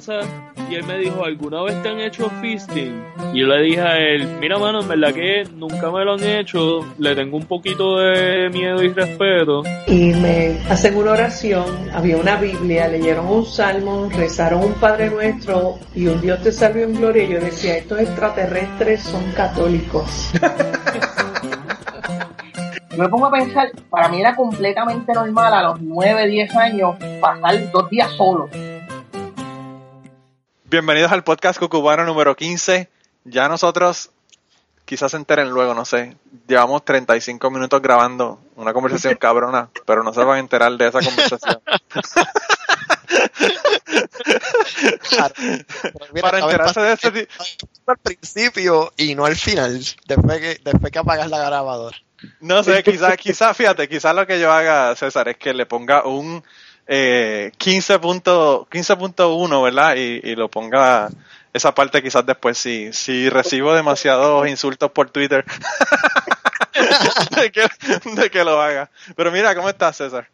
casa y él me dijo, ¿alguna vez te han hecho fisting? Y yo le dije a él, mira mano, en verdad que nunca me lo han hecho, le tengo un poquito de miedo y respeto. Y me hacen una oración, había una Biblia, leyeron un salmo, rezaron un Padre Nuestro y un Dios te salve en gloria. Y yo decía, estos extraterrestres son católicos. Yo me pongo a pensar, para mí era completamente normal a los 9, 10 años pasar dos días solo. Bienvenidos al podcast Cucubano número 15. Ya nosotros, quizás se enteren luego, no sé, llevamos 35 minutos grabando una conversación cabrona, pero no se van a enterar de esa conversación. Para enterarse de ese al principio y no al final, después que, después que apagas la grabadora. No sé, quizás, quizás, fíjate, quizás lo que yo haga, César, es que le ponga un eh, 15.1, ¿verdad? Y, y, lo ponga esa parte quizás después, si, si recibo demasiados insultos por Twitter, de, que, de que lo haga. Pero mira, ¿cómo estás, César?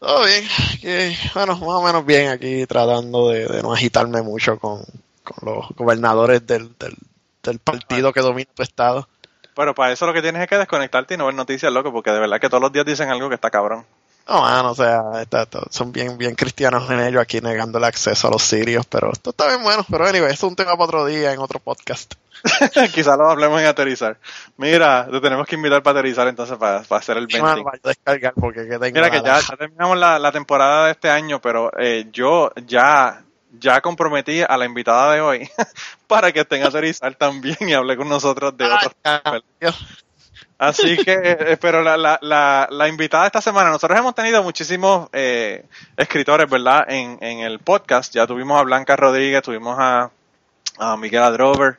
Todo bien, que, bueno, más o menos bien aquí tratando de, de no agitarme mucho con, con los gobernadores del, del, del partido que domina tu estado. Pero para eso lo que tienes es que desconectarte y no ver noticias, loco, porque de verdad que todos los días dicen algo que está cabrón. No, mano, o sea, está, está, son bien, bien cristianos en ellos aquí negando el acceso a los sirios, pero esto está bien bueno. Pero anyway, es un tema para otro día en otro podcast. Quizás lo hablemos en aterrizar. Mira, te tenemos que invitar para aterrizar entonces para, para hacer el venting. Mano, descargar porque que Mira que ya, ya, terminamos la, la, temporada de este año, pero eh, yo ya ya comprometí a la invitada de hoy para que esté en aterrizar también y hable con nosotros de otros temas. Así que, pero la, la, la, la, invitada esta semana, nosotros hemos tenido muchísimos eh, escritores, ¿verdad? En, en el podcast. Ya tuvimos a Blanca Rodríguez, tuvimos a, a Miguel Adrover,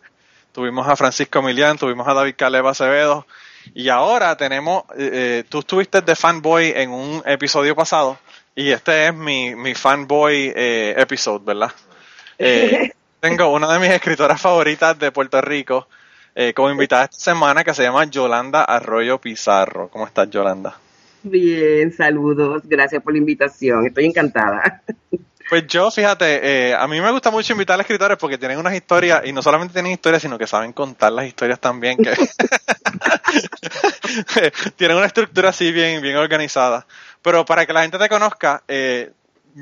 tuvimos a Francisco Milián, tuvimos a David Caleb Acevedo. Y ahora tenemos, eh, tú estuviste de fanboy en un episodio pasado. Y este es mi, mi fanboy eh, episode, ¿verdad? Eh, tengo una de mis escritoras favoritas de Puerto Rico eh, como invitada esta semana que se llama Yolanda Arroyo Pizarro. ¿Cómo estás, Yolanda? Bien, saludos. Gracias por la invitación. Estoy encantada. Pues yo, fíjate, eh, a mí me gusta mucho invitar a escritores porque tienen unas historias, y no solamente tienen historias, sino que saben contar las historias también, que tienen una estructura así bien, bien organizada. Pero para que la gente te conozca, eh,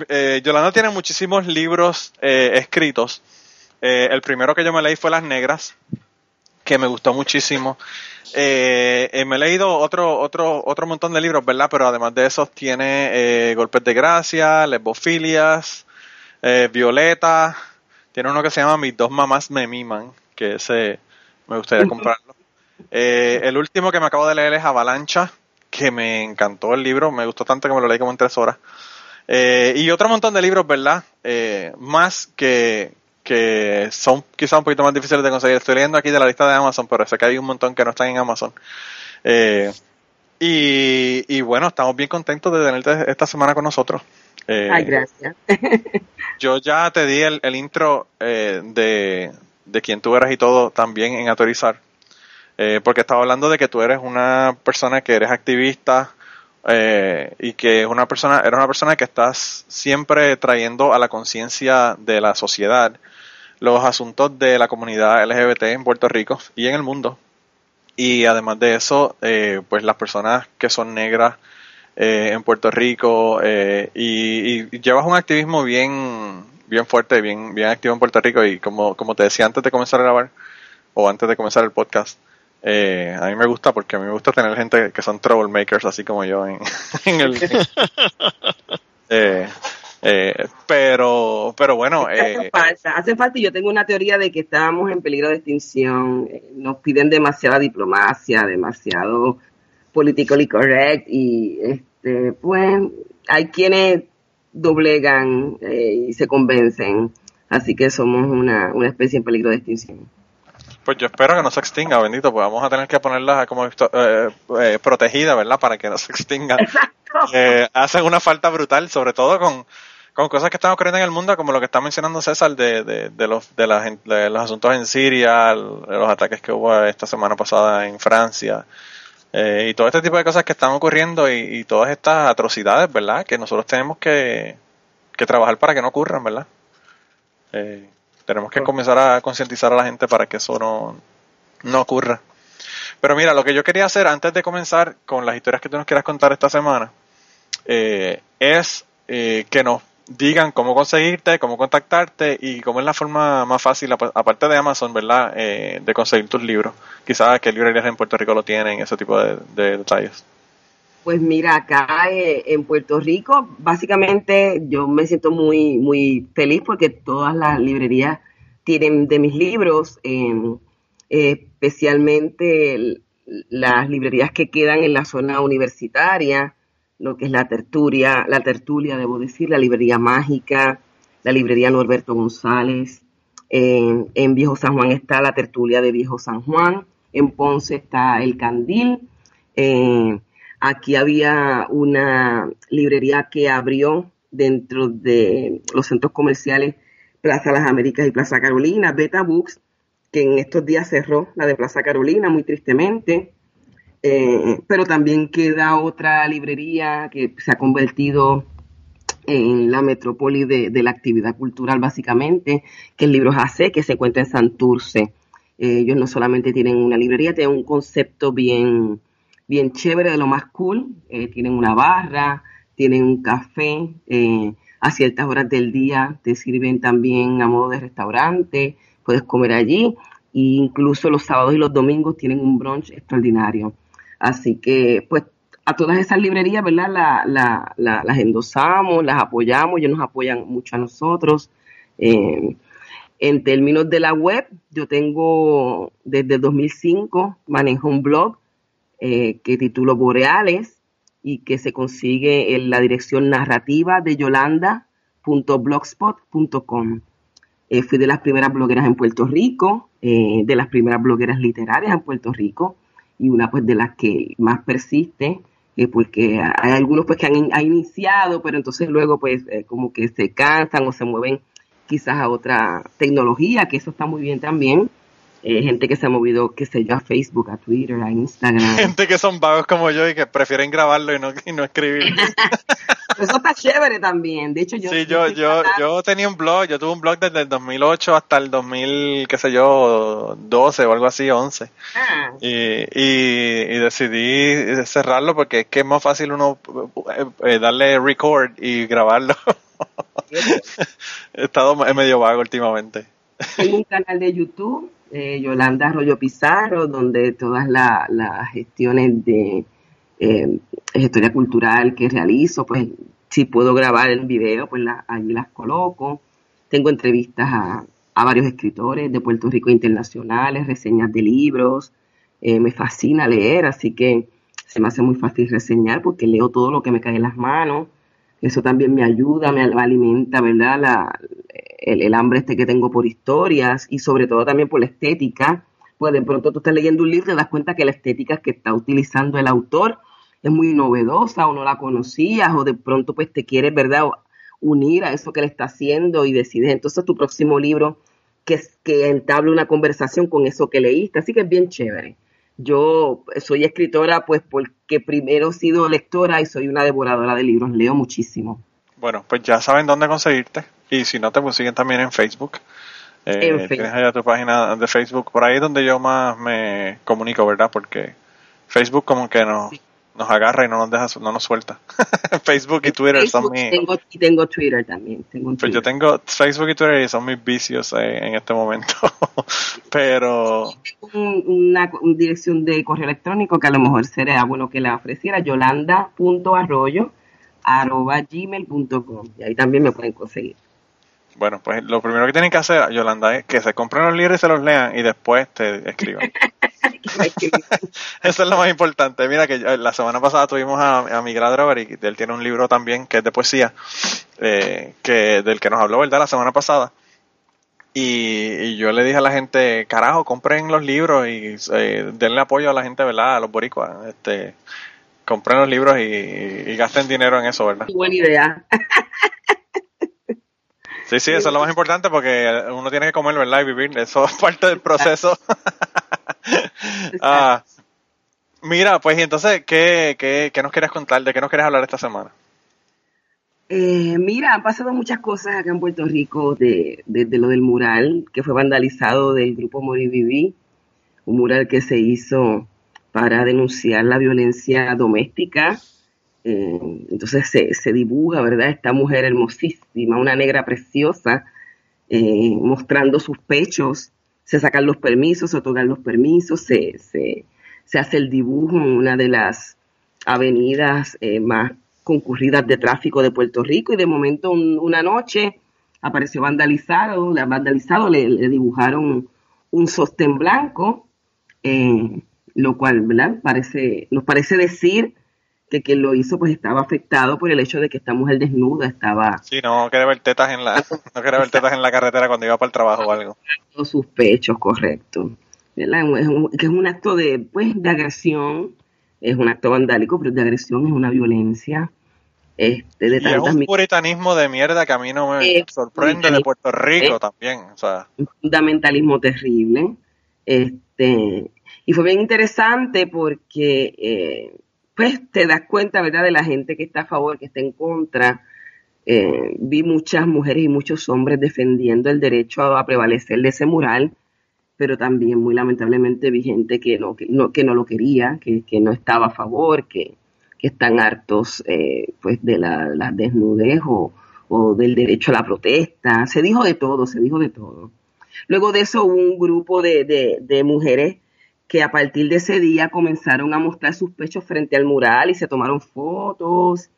eh, Yolanda tiene muchísimos libros escritos. El primero que yo me leí fue Las Negras, que me gustó muchísimo. me he leído otro, otro, otro montón de libros, ¿verdad? Pero además de esos tiene Golpes de Gracia, Lesbofilias, Violeta. Tiene uno que se llama Mis dos mamás me miman, que ese me gustaría comprarlo. el último que me acabo de leer es Avalancha, que me encantó el libro, me gustó tanto que me lo leí como en tres horas. Eh, y otro montón de libros, ¿verdad? Eh, más que, que son quizás un poquito más difíciles de conseguir. Estoy leyendo aquí de la lista de Amazon, pero sé que hay un montón que no están en Amazon. Eh, y, y, bueno, estamos bien contentos de tenerte esta semana con nosotros. Eh, Ay, gracias. yo ya te di el, el intro eh, de, de quién tú eras y todo también en Autorizar. Eh, porque estaba hablando de que tú eres una persona que eres activista eh, y que es una persona, eres una persona que estás siempre trayendo a la conciencia de la sociedad los asuntos de la comunidad LGBT en Puerto Rico y en el mundo. Y además de eso, eh, pues las personas que son negras eh, en Puerto Rico eh, y, y, llevas un activismo bien bien fuerte, bien bien activo en Puerto Rico y como como te decía antes de comenzar a grabar o antes de comenzar el podcast, eh, a mí me gusta porque a mí me gusta tener gente que son troublemakers así como yo en, en el eh, eh, pero pero bueno hace falta hace falta y yo tengo una teoría de que estábamos en peligro de extinción nos piden demasiada diplomacia demasiado politically correct y este pues hay quienes doblegan y se convencen así que somos una, una especie en peligro de extinción pues yo espero que no se extinga, bendito, pues vamos a tener que ponerla como eh, eh, protegida, ¿verdad? Para que no se extinga. Eh, hacen una falta brutal, sobre todo con, con cosas que están ocurriendo en el mundo, como lo que está mencionando César de, de, de los, de, la, de los asuntos en Siria, los ataques que hubo esta semana pasada en Francia, eh, y todo este tipo de cosas que están ocurriendo y, y todas estas atrocidades, ¿verdad? Que nosotros tenemos que, que trabajar para que no ocurran, ¿verdad? Eh, tenemos que comenzar a concientizar a la gente para que eso no, no ocurra. Pero mira, lo que yo quería hacer antes de comenzar con las historias que tú nos quieras contar esta semana, eh, es eh, que nos digan cómo conseguirte, cómo contactarte y cómo es la forma más fácil, ap- aparte de Amazon, ¿verdad?, eh, de conseguir tus libros. Quizás qué librerías en Puerto Rico lo tienen, ese tipo de, de detalles. Pues mira, acá eh, en Puerto Rico, básicamente yo me siento muy, muy feliz porque todas las librerías tienen de mis libros, eh, eh, especialmente las librerías que quedan en la zona universitaria, lo que es la tertulia, la tertulia, debo decir, la librería mágica, la librería Norberto González. En, Viejo San Juan está la tertulia de Viejo San Juan. En Ponce está el Candil. Eh, aquí había una librería que abrió dentro de los centros comerciales Plaza Las Américas y Plaza Carolina, Beta Books, que en estos días cerró la de Plaza Carolina, muy tristemente. Eh, pero también queda otra librería que se ha convertido en la metrópoli de, la actividad cultural, básicamente, que es Libros AC, que se encuentra en Santurce. Eh, ellos no solamente tienen una librería, tienen un concepto bien, bien chévere, de lo más cool. Eh, tienen una barra, tienen un café, eh, a ciertas horas del día te sirven también a modo de restaurante, puedes comer allí, e incluso los sábados y los domingos tienen un brunch extraordinario. Así que, pues, a todas esas librerías, ¿verdad? La, la, la- las endosamos, las apoyamos, ellos nos apoyan mucho a nosotros. Eh, en términos de la web, yo tengo desde 2005, manejo un blog eh, que titulo Boreales y que se consigue en la dirección narrativa de yolanda.blogspot.com. Eh, fui de las primeras blogueras en Puerto Rico, eh, de las primeras blogueras literarias en Puerto Rico y una pues de las que más persiste, eh, porque hay algunos pues que han, in- han iniciado, pero entonces luego pues eh, como que se cansan o se mueven quizás a otra tecnología, que eso está muy bien también. Eh, gente que se ha movido, qué sé yo, a Facebook, a Twitter, a Instagram. Gente que son vagos como yo y que prefieren grabarlo y no, y no escribir. Eso está chévere también. De hecho, yo... Sí, yo, yo, yo tenía un blog, yo tuve un blog desde el 2008 hasta el 2000, qué sé yo, 12 o algo así, 11. Ah, Y, y, y decidí cerrarlo porque es que es más fácil uno eh, eh, darle record y grabarlo. He estado medio vago últimamente. Tengo un canal de YouTube, eh, Yolanda Arroyo Pizarro, donde todas la- las gestiones de eh, historia cultural que realizo, pues si puedo grabar en video, pues allí las coloco. Tengo entrevistas a, a varios escritores de Puerto Rico internacionales, reseñas de libros. Eh, me fascina leer, así que se me hace muy fácil reseñar porque leo todo lo que me cae en las manos. Eso también me ayuda, me alimenta, ¿verdad? La, el, el hambre este que tengo por historias y sobre todo también por la estética. Pues de pronto tú estás leyendo un libro y te das cuenta que la estética que está utilizando el autor es muy novedosa o no la conocías o de pronto pues te quieres, ¿verdad? Unir a eso que le está haciendo y decides entonces tu próximo libro que, que entable una conversación con eso que leíste. Así que es bien chévere. Yo soy escritora pues porque primero he sido lectora y soy una devoradora de libros, leo muchísimo. Bueno, pues ya saben dónde conseguirte. Y si no, te consiguen también en Facebook. Eh, En Tienes Facebook. allá tu página de Facebook. Por ahí es donde yo más me comunico, ¿verdad? Porque Facebook como que nos, nos agarra y no nos deja, no nos suelta. Facebook y Twitter son Facebook mis... tengo, y tengo Twitter también. Tengo un Pues yo Twitter. tengo Facebook y Twitter y son mis vicios eh, en este momento. Pero un- una, una dirección de correo electrónico que a lo mejor sería bueno que la ofreciera, yolanda.arroyo arroba gmail.com y ahí también me pueden conseguir. Bueno, pues lo primero que tienen que hacer, Yolanda, es que se compren los libros y se los lean y después te escriban. Eso es lo más importante. Mira que yo- la semana pasada tuvimos a, a Miguel Adrover y él tiene un libro también que es de poesía, eh, que del que nos habló, ¿verdad? La semana pasada. Y, y yo le dije a la gente, carajo, compren los libros y eh, denle apoyo a la gente, ¿verdad? A los boricuas. Este, compren los libros y, y gasten dinero en eso, ¿verdad? Buena idea. Sí, sí, eso es lo más importante porque uno tiene que comer, ¿verdad? Y vivir. Eso es parte del proceso. Ah, mira, pues entonces, ¿qué, qué, qué nos quieres contar? ¿De qué nos quieres hablar esta semana? Eh, mira, han pasado muchas cosas acá en Puerto Rico de, de, de lo del mural que fue vandalizado del grupo Moriviví, un mural que se hizo para denunciar la violencia doméstica. Eh, entonces se, se, dibuja, ¿verdad? Esta mujer hermosísima, una negra preciosa, eh, mostrando sus pechos. Se sacan los permisos, se otorgan los permisos, se, se, se hace el dibujo en una de las avenidas eh, más concurridas de tráfico de Puerto Rico y de momento un, una noche apareció vandalizado, le, vandalizado, le, dibujaron un sostén blanco, lo cual. Parece, nos parece decir que quien lo hizo pues estaba afectado por el hecho de que esta mujer desnuda estaba... Sí, no quería ver tetas en la, no quería ver tetas en la carretera cuando iba para el trabajo o algo. Sus pechos, correcto. ¿verdad? Es un, que es un acto de, pues, de agresión, es un acto vandálico, pero de agresión es una violencia. Este, de y es un puritanismo de mierda que a mí no me eh, sorprende de Puerto Rico eh, también. O sea. Un fundamentalismo terrible. Este, y fue bien interesante porque eh, pues te das cuenta, ¿verdad?, de la gente que está a favor, que está en contra. Eh, vi muchas mujeres y muchos hombres defendiendo el derecho a, prevalecer de ese mural pero también muy lamentablemente vi gente que no, que no, que no lo quería, que, que no estaba a favor, que, que están hartos eh, pues de la, desnudez o, del derecho a la protesta. Se dijo de todo, se dijo de todo. Luego de eso hubo un grupo de, de mujeres que a partir de ese día comenzaron a mostrar sus pechos frente al mural y se tomaron fotos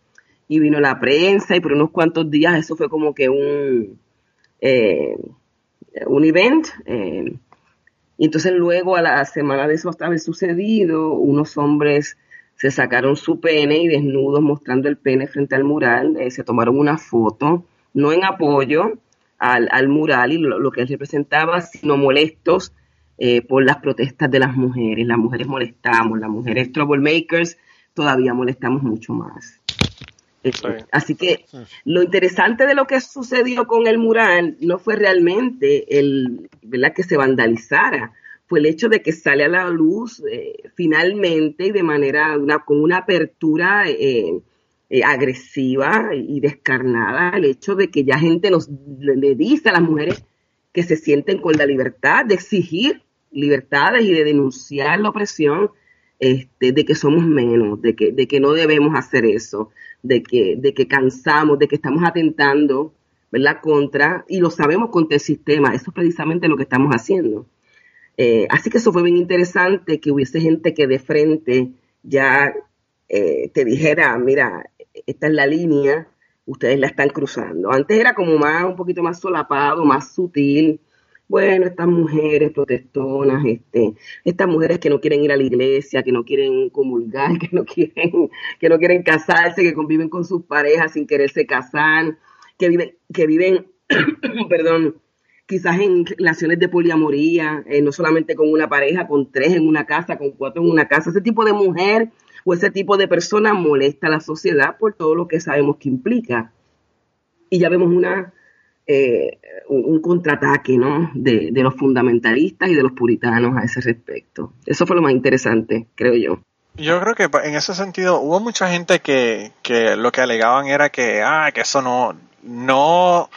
y vino la prensa y por unos cuantos días eso fue como que un, eh, un event. Eh, y entonces luego a la semana de eso haber sucedido, unos hombres se sacaron su pene y desnudos mostrando el pene frente al mural, eh, se tomaron una foto, no en apoyo al, al mural y lo, lo, que representaba, sino molestos eh, por las protestas de las mujeres. Las mujeres molestamos, las mujeres troublemakers todavía molestamos mucho más. Sí. Así que lo interesante de lo que sucedió con el mural no fue realmente el, ¿verdad? que se vandalizara, fue el hecho de que sale a la luz eh, finalmente y de manera, una, con una apertura eh, eh, agresiva y descarnada, el hecho de que ya gente nos le, le dice a las mujeres que se sienten con la libertad de exigir libertades y de denunciar la opresión, este, de que somos menos, de que, de que no debemos hacer eso, de que, de que cansamos, de que estamos atentando, ¿verdad? Contra, y lo sabemos contra el sistema, eso es precisamente lo que estamos haciendo. Eh, así que eso fue bien interesante que hubiese gente que de frente ya eh, te dijera, mira, esta es la línea, ustedes la están cruzando. Antes era como más, un poquito más solapado, más sutil, bueno, estas mujeres protestonas, este, estas mujeres que no quieren ir a la iglesia, que no quieren comulgar, que no quieren, que no quieren casarse, que conviven con sus parejas sin quererse casar, que viven, que viven, perdón, quizás en relaciones de poliamoría, eh, no solamente con una pareja, con tres en una casa, con cuatro en una casa, ese tipo de mujer o ese tipo de persona molesta a la sociedad por todo lo que sabemos que implica. Y ya vemos una eh, un, contraataque ¿no? De, de, los fundamentalistas y de los puritanos a ese respecto. Eso fue lo más interesante, creo yo. Yo creo que en ese sentido hubo mucha gente que, que lo que alegaban era que, ah, que eso no, no,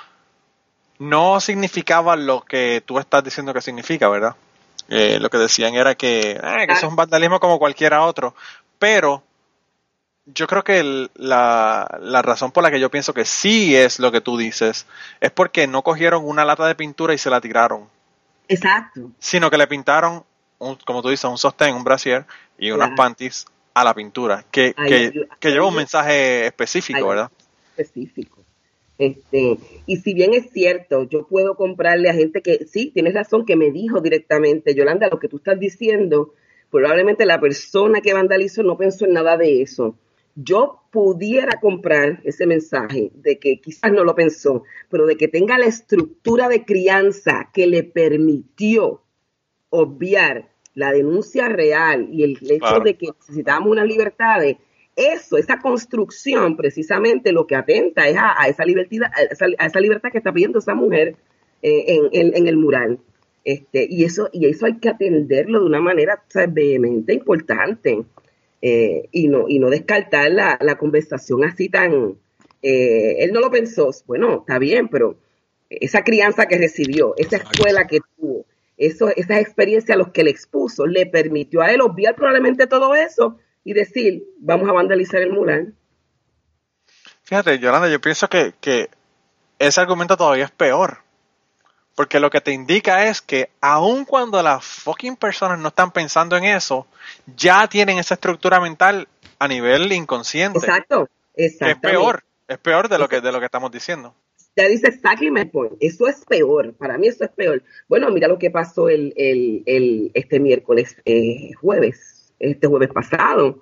no significaba lo que tú estás diciendo que significa, ¿verdad? Eh, lo que decían era que, ah, que eso es un vandalismo como cualquiera otro, pero yo creo que el, la, la, razón por la que yo pienso que sí es lo que tú dices es porque no cogieron una lata de pintura y se la tiraron. Exacto. Sino que le pintaron, un, como tú dices, un sostén, un brasier y claro. unas panties a la pintura, que, ay, que, lleva un mensaje específico, ay, ¿verdad? Específico. Este, y si bien es cierto, yo puedo comprarle a gente que, sí, tienes razón, que me dijo directamente, Yolanda, lo que tú estás diciendo, probablemente la persona que vandalizó no pensó en nada de eso yo pudiera comprar ese mensaje de que quizás no lo pensó, pero de que tenga la estructura de crianza que le permitió obviar la denuncia real y el hecho claro. de que necesitábamos unas libertades, eso, esa construcción precisamente lo que atenta es a, a, esa, libertad, a, esa, a esa, libertad que está pidiendo esa mujer eh, en, en, en, el mural. Este, y, eso, y eso hay que atenderlo de una manera ¿sabes? vehemente, importante eh, y, no, y no descartar la, la, conversación así tan, Eh, él no lo pensó, bueno, está bien, pero esa crianza que recibió, esa escuela que tuvo, eso, esas experiencias a los que le expuso, le permitió a él obviar probablemente todo eso y decir, vamos a vandalizar el mural. Fíjate, Yolanda, yo pienso que, que ese argumento todavía es peor. Porque lo que te indica es que aun cuando las fucking personas no están pensando en eso, ya tienen esa estructura mental a nivel inconsciente. Exacto, exacto. Es peor, es peor de lo que, de lo que estamos diciendo. Ya dice exactly my point. Eso es peor. Para mí eso es peor. Bueno, mira lo que pasó el, el, el este miércoles, eh, jueves, este jueves pasado.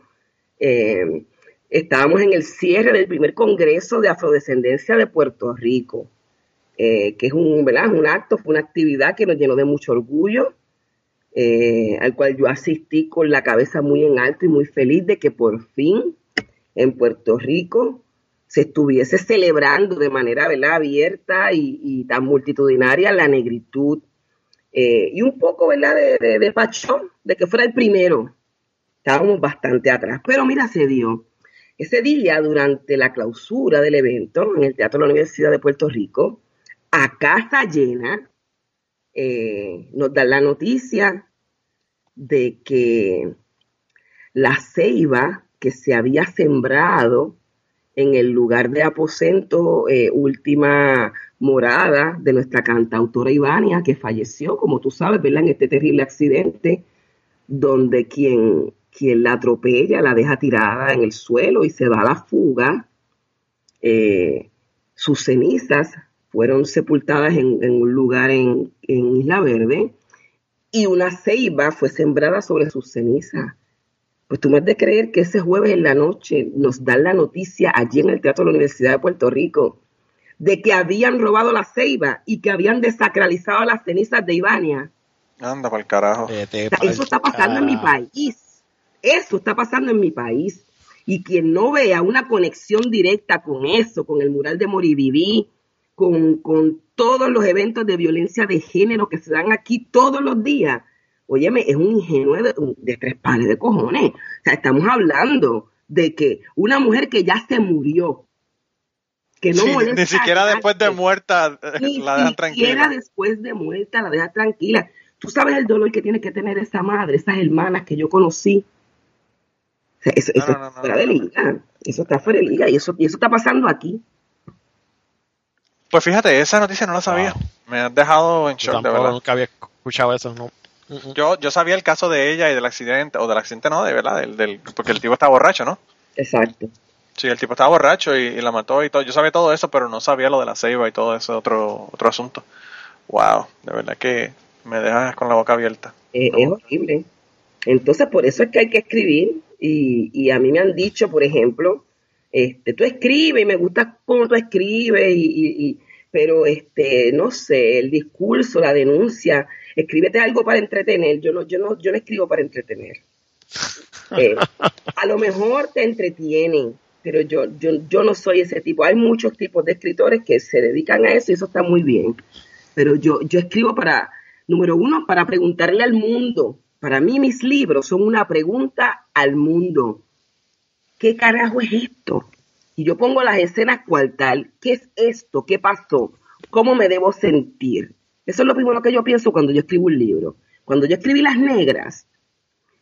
Eh, estábamos en el cierre del primer Congreso de Afrodescendencia de Puerto Rico, eh, que es un, ¿verdad? un acto, fue una actividad que nos llenó de mucho orgullo, eh, al cual yo asistí con la cabeza muy en alto y muy feliz de que por fin en Puerto Rico se estuviese celebrando de manera ¿verdad? abierta y, tan multitudinaria la negritud. Eh, y un poco ¿verdad? De, de, de pachón, de que fuera el primero. Estábamos bastante atrás, pero mira, se dio ese día, durante la clausura del evento en el Teatro de la Universidad de Puerto Rico, a casa llena, eh, nos dan la noticia de que la ceiba que se había sembrado en el lugar de aposento eh, última morada de nuestra cantautora Ivania, que falleció, como tú sabes, ¿verdad? en este terrible accidente, donde quien quien la atropella, la deja tirada en el suelo y se va a la fuga. Eh, sus cenizas fueron sepultadas en, un lugar en, Isla Verde y una ceiba fue sembrada sobre sus cenizas. Pues tú me has de creer que ese jueves en la noche nos dan la noticia allí en el Teatro de la Universidad de Puerto Rico de que habían robado la ceiba y que habían desacralizado las cenizas de Ivania. Anda para el carajo. eso está pasando en mi país. Eso está pasando en mi país. Y quien no vea una conexión directa con eso, con el mural de Moriviví, con, con todos los eventos de violencia de género que se dan aquí todos los días, óyeme, es un ingenuo de, tres pares de cojones. O sea, estamos hablando de que una mujer que ya se murió, que no Ni siquiera después de muerta la dejan tranquila. Ni siquiera después de muerta la deja tranquila. Tú sabes el dolor que tiene que tener esa madre, esas hermanas que yo conocí, eso, está fuera de liga. Eso está fuera de liga y eso, y eso está pasando aquí. Pues fíjate, esa noticia no la sabía. Me has dejado en shock, de verdad. Nunca había escuchado eso, no. Yo, yo sabía el caso de ella y del accidente, o del accidente no, de verdad, del, del porque el tipo estaba borracho, ¿no? Exacto. Sí, el tipo estaba borracho y, la mató y todo. Yo sabía todo eso, pero no sabía lo de la ceiba y todo ese otro, otro asunto. Wow, de verdad que me dejas con la boca abierta. Eh, es horrible. Entonces, por eso es que hay que escribir y, a mí me han dicho, por ejemplo, este, tú escribes y me gusta cómo tú escribes, y, pero este, no sé, el discurso, la denuncia, escríbete algo para entretener. Yo no, yo no, yo no escribo para entretener. Eh, a lo mejor te entretienen, pero yo, yo, yo no soy ese tipo. Hay muchos tipos de escritores que se dedican a eso y eso está muy bien. Pero yo, yo escribo para, número uno, para preguntarle al mundo para mí mis libros son una pregunta al mundo. ¿Qué carajo es esto? Y yo pongo las escenas cual tal. ¿Qué es esto? ¿Qué pasó? ¿Cómo me debo sentir? Eso es lo primero que yo pienso cuando yo escribo un libro. Cuando yo escribí Las Negras,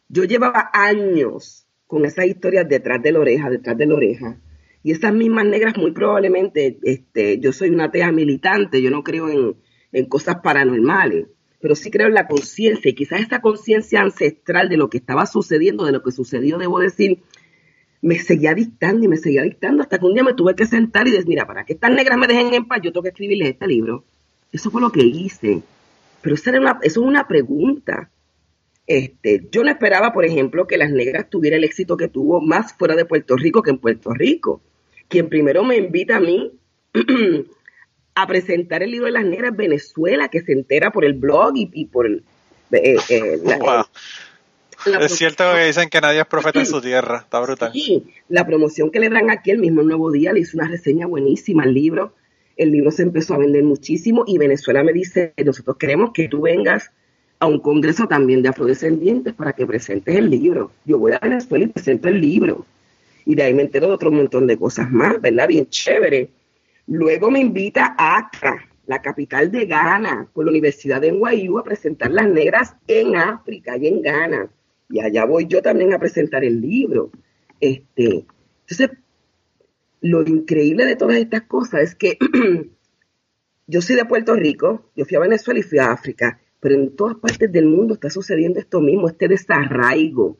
yo llevaba años con esas historias detrás de la oreja, detrás de la oreja. Y esas mismas negras muy probablemente, este, yo soy una atea militante, yo no creo en, en cosas paranormales pero sí creo en la conciencia y quizás esa conciencia ancestral de lo que estaba sucediendo, de lo que sucedió, debo decir, me seguía dictando y me seguía dictando hasta que un día me tuve que sentar y decir, mira, para que estas negras me dejen en paz, yo tengo que escribirles este libro. Eso fue lo que hice. Pero eso, era una, eso es una pregunta. Este, yo no esperaba, por ejemplo, que las negras tuvieran el éxito que tuvo más fuera de Puerto Rico que en Puerto Rico. Quien primero me invita a mí a presentar el libro de las negras Venezuela, que se entera por el blog y, por el... Eh, eh, es cierto que dicen que nadie es profeta en su tierra, está brutal. Sí, la promoción que le dan aquí el mismo Nuevo Día le hizo una reseña buenísima al libro. El libro se empezó a vender muchísimo y Venezuela me dice, nosotros queremos que tú vengas a un congreso también de afrodescendientes para que presentes el libro. Yo voy a Venezuela y presento el libro. Y de ahí me entero de otro montón de cosas más, ¿verdad? Bien chévere. Luego me invita a Accra, la capital de Ghana, por la Universidad de NYU a presentar las negras en África y en Ghana. Y allá voy yo también a presentar el libro. Este, entonces, lo increíble de todas estas cosas es que yo soy de Puerto Rico, yo fui a Venezuela y fui a África, pero en todas partes del mundo está sucediendo esto mismo, este desarraigo.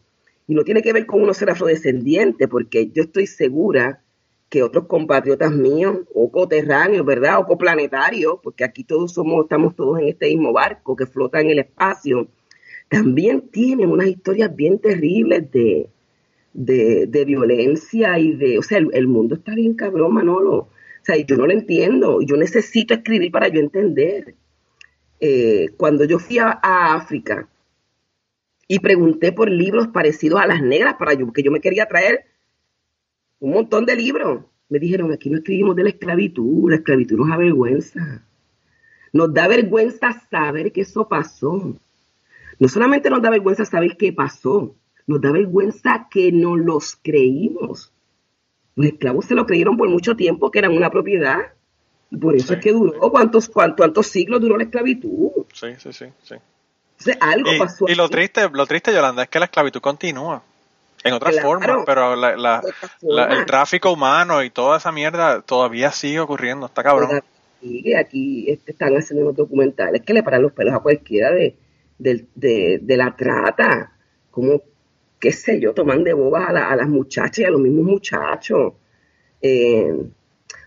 Y no tiene que ver con uno ser afrodescendiente, porque yo estoy segura que otros compatriotas míos, o coterráneos, ¿verdad? O coplanetarios, porque aquí todos somos, estamos todos en este mismo barco que flota en el espacio, también tienen unas historias bien terribles de, de, violencia y de, o sea, el, mundo está bien cabrón, Manolo. O sea, yo no lo entiendo, yo necesito escribir para yo entender. Eh, cuando yo fui a, África y pregunté por libros parecidos a las negras, para yo, porque yo me quería traer un montón de libros, me dijeron, aquí no escribimos de la esclavitud, la esclavitud nos da vergüenza. Nos da vergüenza saber que eso pasó. No solamente nos da vergüenza saber qué pasó, nos da vergüenza que no los creímos. Los esclavos se lo creyeron por mucho tiempo que eran una propiedad. Y por eso es que duró. ¿Cuántos, cuántos, siglos duró la esclavitud? Sí, sí, sí. sí. algo y, pasó. Y lo triste, lo triste, Yolanda, es que la esclavitud continúa. En otras formas, pero el tráfico humano y toda esa mierda todavía sigue ocurriendo. Está cabrón. Sigue aquí este, están haciendo unos documentales que le paran los pelos a cualquiera de, de, de la trata. Como qué sé yo, toman de bobas a, las muchachas y a los mismos muchachos. Eh,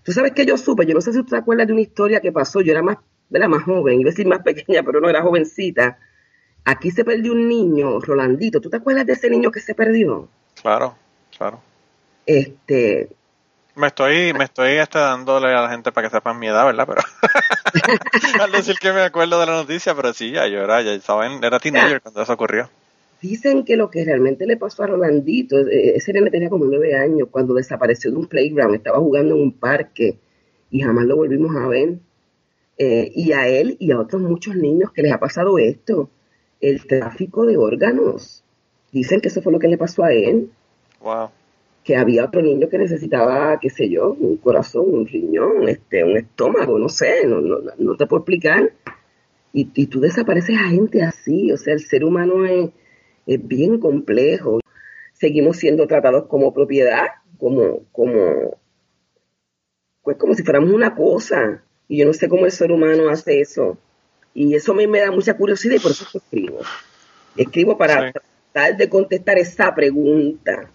tú sabes que yo supe, yo no sé si tú te acuerdas de una historia que pasó, yo era más, era más joven, iba a decir más pequeña, pero no era jovencita. Aquí se perdió un niño, Rolandito. ¿Tú te acuerdas de ese niño que se perdió? Claro, claro. Este. Me estoy, me estoy este, dándole a la gente para que sepan mi edad, ¿verdad? Pero al decir que me acuerdo de la noticia, pero sí, ya yo era, ya saben, era teenager cuando eso ocurrió. Dicen que lo que realmente le pasó a Rolandito, eh, ese nene tenía como nueve años, cuando desapareció de un playground, estaba jugando en un parque y jamás lo volvimos a ver. Eh, y a él y a otros muchos niños que les ha pasado esto, el tráfico de órganos. Dicen que eso fue lo que le pasó a él. Wow. Que había otro niño que necesitaba, qué sé yo, un corazón, un riñón, este, un estómago, no sé, no, no, no te puedo explicar. Y, y tú desapareces a gente así, o sea, el ser humano es es bien complejo. Seguimos siendo tratados como propiedad, como, como, pues como si fuéramos una cosa. Y yo no sé cómo el ser humano hace eso. Y eso me, me da mucha curiosidad y por eso escribo. Escribo para tratar de contestar esa pregunta.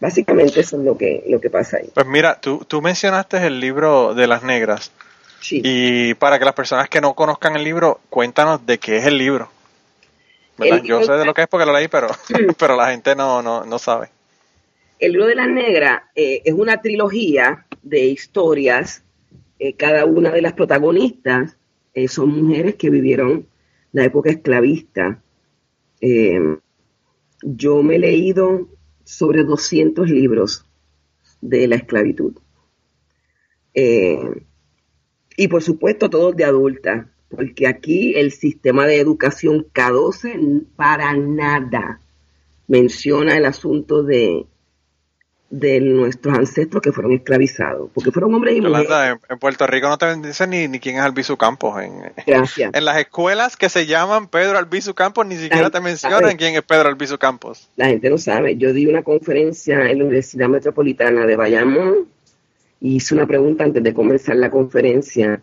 Básicamente eso es lo que, lo que pasa ahí. Pues mira, tú, tú mencionaste el libro de las negras. Sí. Y para que las personas que no conozcan el libro, cuéntanos de qué es el libro. Yo sé de lo que es porque lo leí, pero, pero la gente no, no, no sabe. El libro de la negra eh, es una trilogía de historias. Eh, cada una de las protagonistas eh, son mujeres que vivieron la época esclavista. yo me he leído sobre 200 libros de la esclavitud. y por supuesto todos de adulta porque aquí el sistema de educación K12 para nada menciona el asunto de, de nuestros ancestros que fueron esclavizados, porque fueron hombres y mujeres. En, Puerto Rico no te dicen ni, ni quién es Albizu Campos. En, Gracias. En las escuelas que se llaman Pedro Albizu Campos ni siquiera te mencionan quién es Pedro Albizu Campos. La gente no sabe. Yo di una conferencia en la Universidad Metropolitana de Bayamón y hice una pregunta antes de comenzar la conferencia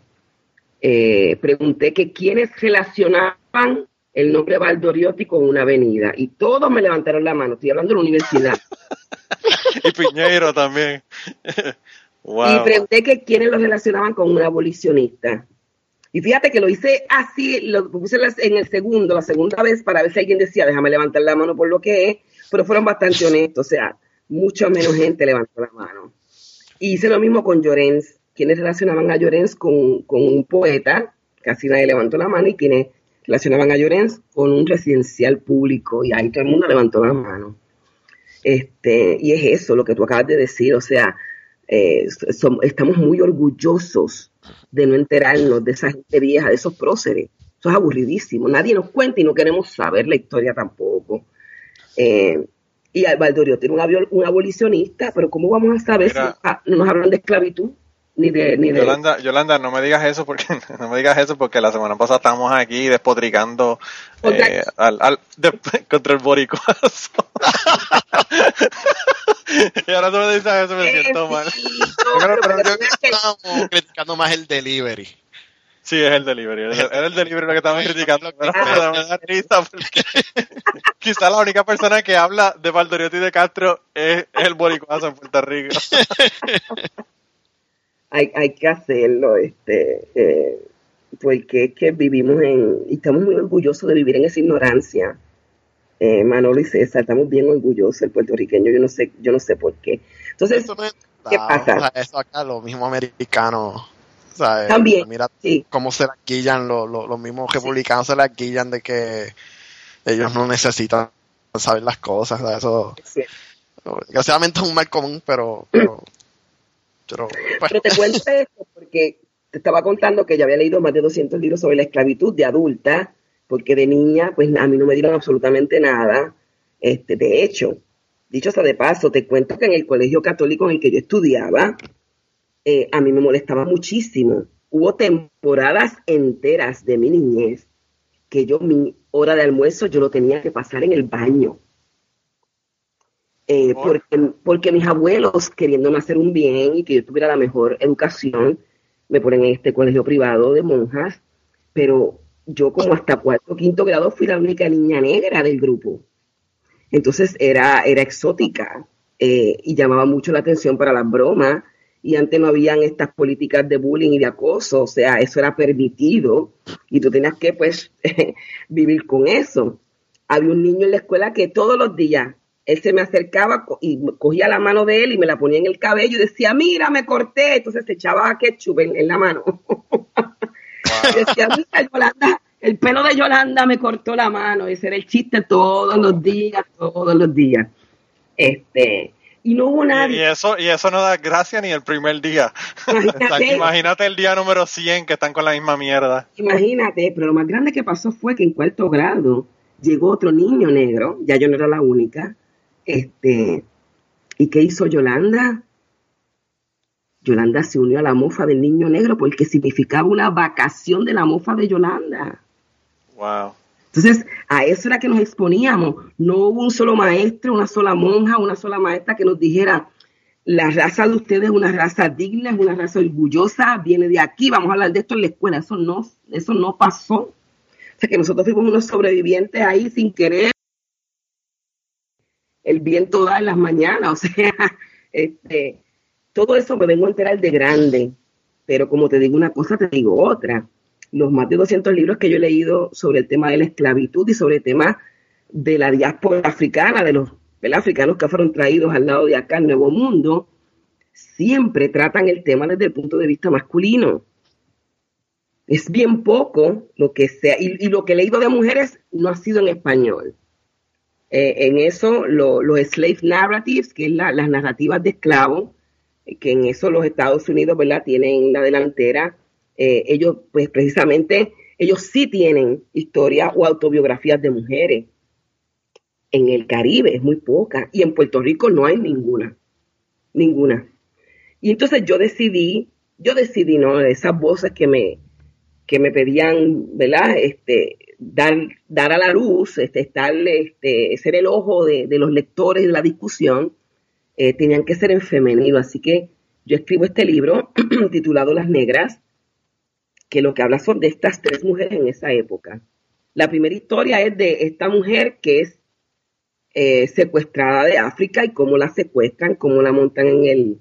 eh, pregunté que quiénes relacionaban el nombre Valdoriotti con una avenida y todos me levantaron la mano, estoy hablando de la universidad. y Piñeiro también. Y pregunté que quiénes lo relacionaban con un abolicionista. Y fíjate que lo hice así, lo puse en el segundo, la segunda vez, para ver si alguien decía, déjame levantar la mano por lo que es, pero fueron bastante honestos, o sea, mucho menos gente levantó la mano. Y hice lo mismo con Llorens quienes relacionaban a Llorens con, un poeta, casi nadie levantó la mano, y quienes relacionaban a Llorens con un residencial público, y ahí todo el mundo levantó la mano. Este, y es eso lo que tú acabas de decir, o sea, eh, estamos muy orgullosos de no enterarnos de esa gente vieja, de esos próceres. Eso es aburridísimo. Nadie nos cuenta y no queremos saber la historia tampoco. Eh, Y Valdoriotti era un, un abolicionista, pero ¿cómo vamos a saber Mira. si ah, no nos hablan de esclavitud? Ni de, ni de... Yolanda, Yolanda, no me digas eso porque no me digas eso porque la semana pasada estábamos aquí despotricando Contra- eh, al, al- de- contra el boricuazo. y ahora tú me dices eso, me siento mal. Pero, pero pero yo es que- estábamos criticando más el delivery. Sí, es el delivery. Es el, delivery lo que estamos criticando. Pero me da, risa porque quizá la única persona que habla de Valdoriotti y de Castro es, es el boricuazo en Puerto Rico. Hay, hay que hacerlo, este, eh, porque es que vivimos en, y estamos muy orgullosos de vivir en esa ignorancia. Eh, Manolo y César, estamos bien orgullosos, el puertorriqueño, yo no sé, yo no sé por qué. Entonces, no ¿qué pasa? o sea, eso acá, los mismos americanos. ¿sabes? También. Mira sí, cómo se la quillan, los, los, los mismos republicanos se la quillan de que ellos no necesitan saber las cosas. ¿sabes? Eso, sí. desgraciadamente es un mal común, pero. pero, pero, Pero te cuento esto porque te estaba contando que ya había leído más de 200 libros sobre la esclavitud de adulta, porque de niña, pues a mí no me dieron absolutamente nada. Este, de hecho, dicho hasta de paso, te cuento que en el colegio católico en el que yo estudiaba, eh, a mí me molestaba muchísimo. Hubo temporadas enteras de mi niñez que yo mi hora de almuerzo yo lo tenía que pasar en el baño. Eh, ¿Por? porque, porque mis abuelos, queriéndome hacer un bien y que yo tuviera la mejor educación, me ponen en este colegio privado de monjas, pero yo como hasta cuarto o quinto grado fui la única niña negra del grupo. Entonces era, era exótica eh, y llamaba mucho la atención para las bromas y antes no habían estas políticas de bullying y de acoso, o sea, eso era permitido y tú tenías que pues vivir con eso. Había un niño en la escuela que todos los días él se me acercaba y cogía la mano de él y me la ponía en el cabello y decía, mira, me corté, entonces se echaba ketchup en, en la mano. Y decía, mira, Yolanda, el pelo de Yolanda me cortó la mano. Ese era el chiste todos los días, todos los días. Este, y no hubo Y, y nadie. eso y eso no da gracia ni el primer día. Imagínate, Imagínate el día número 100 que están con la misma mierda. imagínate, pero lo más grande que pasó fue que en cuarto grado llegó otro niño negro, ya yo no era la única, este, ¿y qué hizo Yolanda? Yolanda se unió a la mofa del niño negro porque significaba una vacación de la mofa de Yolanda. Wow. Entonces, a eso era que nos exponíamos. No hubo un solo maestro, una sola monja, una sola maestra que nos dijera, la raza de ustedes es una raza digna, es una raza orgullosa, viene de aquí, vamos a hablar de esto en la escuela. Eso no, eso no pasó. O sea que nosotros fuimos unos sobrevivientes ahí sin querer. El viento da en las mañanas, o sea, este, todo eso me vengo a enterar de grande. Pero como te digo una cosa, te digo otra los más de 200 libros que yo he leído sobre el tema de la esclavitud y sobre el tema de la diáspora africana, de los africanos que fueron traídos al lado de acá, al Nuevo Mundo, siempre tratan el tema desde el punto de vista masculino. Es bien poco lo que sea, y, y lo que he leído de mujeres no ha sido en español. Eh, en eso, lo- los slave narratives, que es la- las narrativas de esclavos, eh, que en eso los Estados Unidos, tienen la delantera. Eh, ellos, pues precisamente, ellos sí tienen historias o autobiografías de mujeres. En el Caribe es muy poca y en Puerto Rico no hay ninguna, ninguna. Y entonces yo decidí, yo decidí, ¿no? Esas voces que me, que me pedían, ¿verdad? Este, dar, dar a la luz, este, estar, este, ser el ojo de, de los lectores de la discusión, eh, tenían que ser en femenino. Así que yo escribo este libro titulado Las Negras, que lo que habla son de estas tres mujeres en esa época. La primera historia es de esta mujer que es eh, secuestrada de África y cómo la secuestran, cómo la montan en el,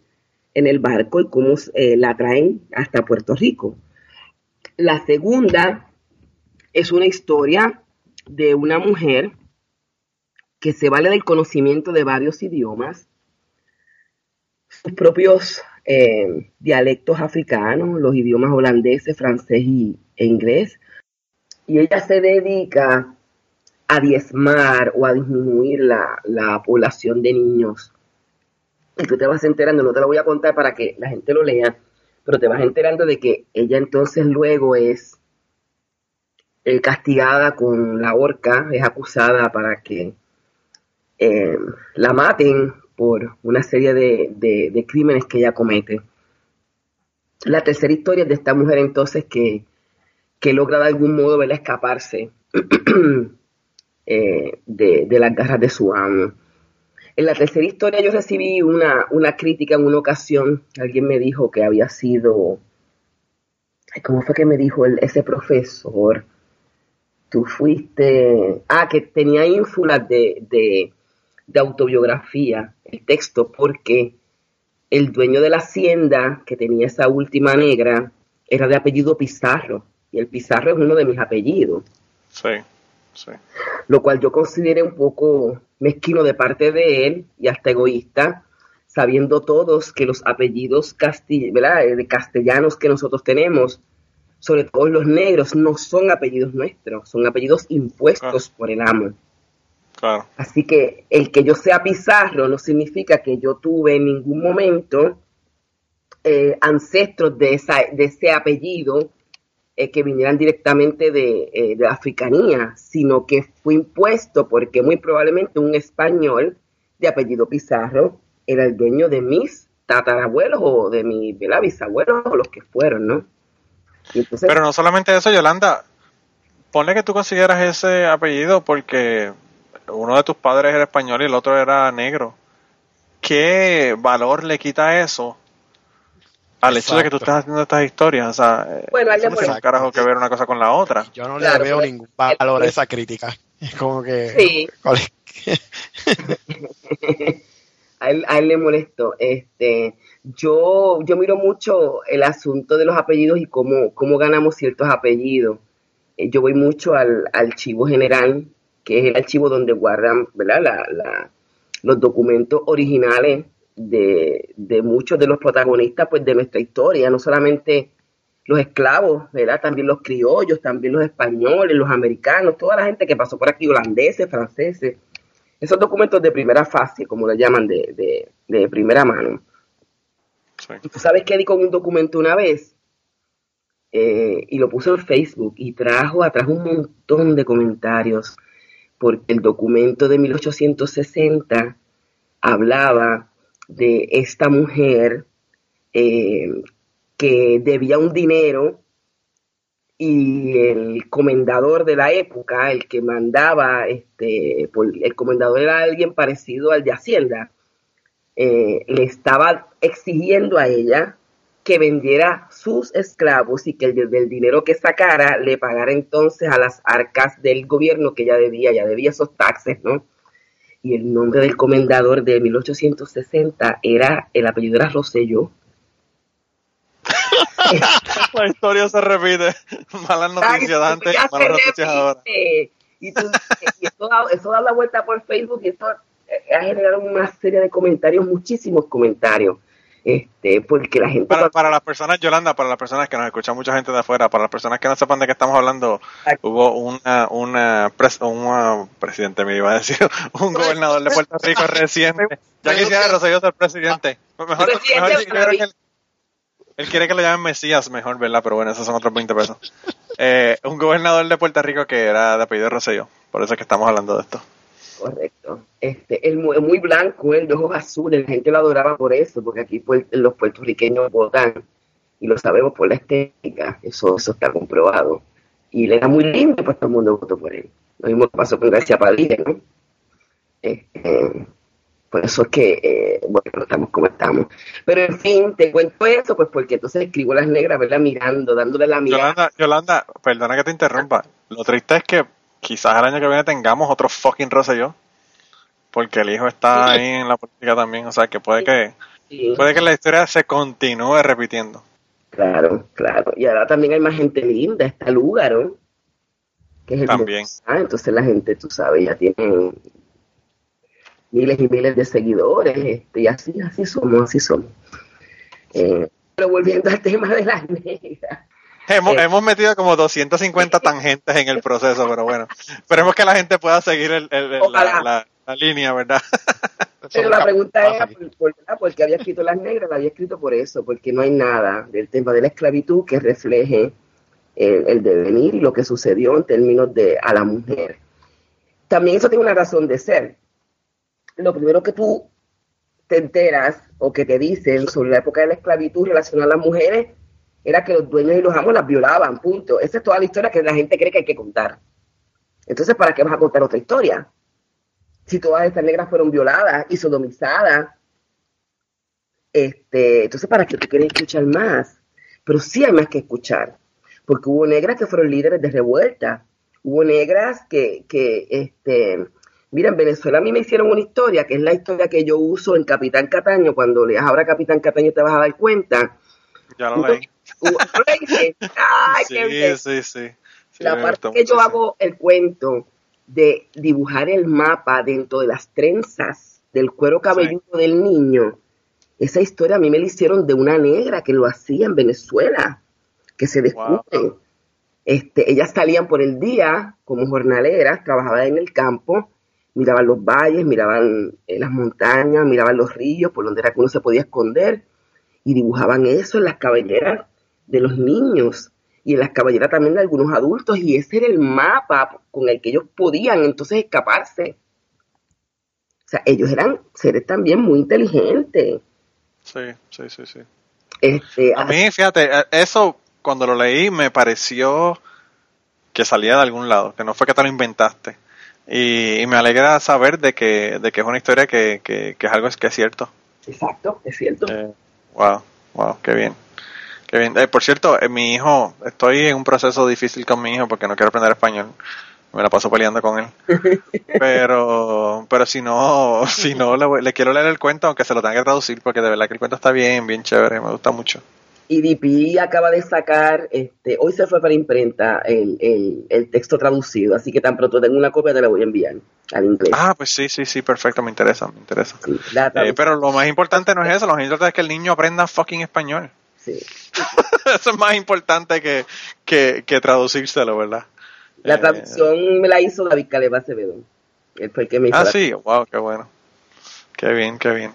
en el barco y cómo eh, la traen hasta Puerto Rico. La segunda es una historia de una mujer que se vale del conocimiento de varios idiomas, sus propios eh, dialectos africanos, los idiomas holandeses, francés y, e inglés, y ella se dedica a diezmar o a disminuir la, la población de niños. Y tú te vas enterando, no te lo voy a contar para que la gente lo lea, pero te vas enterando de que ella entonces luego es eh, castigada con la horca, es acusada para que eh, la maten por una serie de, de- crímenes que ella comete. La tercera historia es de esta mujer entonces que, que logra de algún modo verla escaparse eh, de, de las garras de su amo. En la tercera historia yo recibí una, una crítica en una ocasión. Alguien me dijo que había sido... ¿Cómo fue que me dijo ese profesor? Tú fuiste... Ah, que tenía ínfulas de, de, de autobiografía, el texto, porque el dueño de la hacienda que tenía esa última negra era de apellido Pizarro. Y el Pizarro es uno de mis apellidos Sí, sí. lo cual yo consideré un poco mezquino de parte de él y hasta egoísta, sabiendo todos que los apellidos casti- ¿verdad? eh, de castellanos que nosotros tenemos, sobre todo los negros, no son apellidos nuestros, son apellidos impuestos por el amo. Claro. Así que el que yo sea Pizarro no significa que yo tuve en ningún momento eh, ancestros de, esa, de ese apellido eh, que vinieran directamente de, eh, de la africanía, sino que fue impuesto porque muy probablemente un español de apellido Pizarro era el dueño de mis tatarabuelos o de mis bisabuelos o los que fueron, ¿no? Entonces, Pero no solamente eso, Yolanda. Ponle que tú consideras ese apellido porque uno de tus padres era español y el otro era negro. ¿Qué valor le quita eso al hecho de que tú estás haciendo estas historias? O sea, eh, Bueno, eso no tiene un molesta. carajo que ver una cosa con la otra. Yo no Claro, le veo pero- ningún valor a esa crítica. Es como que... Sí. a él, a él le molesto. Este, yo, yo miro mucho el asunto de los apellidos y cómo, cómo ganamos ciertos apellidos. Eh, yo voy mucho al archivo general, que es el archivo donde guardan ¿verdad? La, la- los documentos originales de, de muchos de los protagonistas pues, de nuestra historia, no solamente los esclavos, ¿verdad? también los criollos, también los españoles, los americanos, toda la gente que pasó por aquí, holandeses, franceses esos documentos de primera fase, como le llaman, de, de, de primera mano. Sí. ¿Y tú sabes qué di con un documento una vez? Eh, y lo puse en Facebook y trajo, atrajo un montón de comentarios, porque el documento de 1860 hablaba de esta mujer eh, que debía un dinero y el comendador de la época, el que mandaba, este, el comendador era alguien parecido al de Hacienda, eh, le estaba exigiendo a ella que vendiera sus esclavos y que el, del dinero que sacara le pagara entonces a las arcas del gobierno que ella debía, ya debía esos taxes, ¿no? Y el nombre del comendador de 1860 era, el apellido era Rosselló. La historia se repite. Malas noticias antes, malas noticias ahora. Y, tú- y eso, da, eso da la vuelta por Facebook y eso eh, ha generado una serie de comentarios, muchísimos comentarios. Este, porque la gente Para, para las personas, Yolanda, para las personas que nos escuchan mucha gente de afuera, para las personas que no sepan de qué estamos hablando, hubo una, una, pres- una presidente, me iba a decir, un gobernador de Puerto Rico reciente. Ya quisiera Rosselló ser presidente. Mejor, Presidente mejor que él quiere que lo llamen Mesías mejor, ¿verdad? Pero bueno, esos son otros 20 pesos. Eh, un gobernador de Puerto Rico que era de apellido Rosselló. Por eso es que estamos hablando de esto. Correcto. Este, él muy, muy blanco, él de ojos azules, la gente lo adoraba por eso, porque aquí los puertorriqueños votan y lo sabemos por la estética, eso, eso está comprobado. Y él era muy lindo, pues todo el mundo votó por él. Lo mismo pasó con García Padilla, ¿no? Este, por eso es que, eh, bueno, estamos como estamos. Pero en fin, te cuento eso, pues porque entonces escribo las negras, ¿verdad? Mirando, dándole la mirada. Yolanda, Yolanda, perdona que te interrumpa. Lo triste es que quizás el año que viene tengamos otro fucking Rosselló. Porque el hijo está ahí en la política también. O sea que puede que, Sí. puede que la historia se continúe repitiendo. Claro, claro. Y ahora también hay más gente linda, está Lúgaro, que es el También. Ah, entonces la gente, tú sabes, ya tiene miles y miles de seguidores, este, y así, así somos, así somos. Eh, pero volviendo al tema de las negras. Hemos, Eh. hemos metido como 250 tangentes en el proceso, pero bueno. Esperemos que la gente pueda seguir el- el- el- la, Ojalá. la- la línea, ¿verdad? Pero la pregunta era, por, por- ah, ¿por qué había escrito las negras? La había escrito por eso, porque no hay nada del tema de la esclavitud que refleje el, el devenir y lo que sucedió en términos de a la mujer. También eso tiene una razón de ser. Lo primero que tú te enteras o que te dicen sobre la época de la esclavitud relacionada a las mujeres era que los dueños y los amos las violaban, punto. Esa es toda la historia que la gente cree que hay que contar. Entonces, ¿para qué vas a contar otra historia? Si todas estas negras fueron violadas y sodomizadas, este, entonces, ¿para qué tú quieres escuchar más? Pero sí hay más que escuchar, porque hubo negras que fueron líderes de revuelta, hubo negras que, que este, mira, en Venezuela a mí me hicieron una historia, que es la historia que yo uso en Capitán Cataño, cuando leas ahora Capitán Cataño te vas a dar cuenta. Ya lo leí. Ay, Sí, qué bien. sí, sí. Sí, la parte que yo hago el cuento de dibujar el mapa dentro de las trenzas del cuero cabelludo del niño, esa historia a mí me la hicieron de una negra que lo hacía en Venezuela, que se descubre. Este, ellas salían por el día como jornaleras, trabajaban en el campo, miraban los valles, miraban eh, las montañas, miraban los ríos, por donde era que uno se podía esconder, y dibujaban eso en las cabelleras de los niños y en las caballeras también de algunos adultos, y ese era el mapa con el que ellos podían entonces escaparse. O sea, ellos eran seres también muy inteligentes. Sí, sí, sí, sí. Este, A mí, fíjate, eh, eso cuando lo leí me pareció que salía de algún lado, que no fue que te lo inventaste. Y, y me alegra saber de que, de que es una historia que, que, que es algo que es cierto. Exacto, es cierto. Eh, wow, wow, qué bien. Qué bien. Eh, por cierto, eh, mi hijo, estoy en un proceso difícil con mi hijo porque no quiero aprender español. Me la paso peleando con él. Pero, pero si no, si no, le, voy- le quiero leer el cuento, aunque se lo tenga que traducir, porque de verdad que el cuento está bien, bien chévere, me gusta mucho. Y DP acaba de sacar, este, hoy se fue para imprenta el, el, el texto traducido, así que tan pronto tengo una copia te la voy a enviar al inglés. Ah, pues sí, sí, sí, perfecto, me interesa, me interesa. Sí, Eh, pero lo más importante no es eso, lo más importante es que el niño aprenda fucking español. sí. eso es más importante que, que, que traducírselo, ¿verdad? La Eh, traducción me la hizo David Caleb Acevedo. Él fue el que me hizo Ah, sí, wow, qué bueno. Qué bien, qué bien.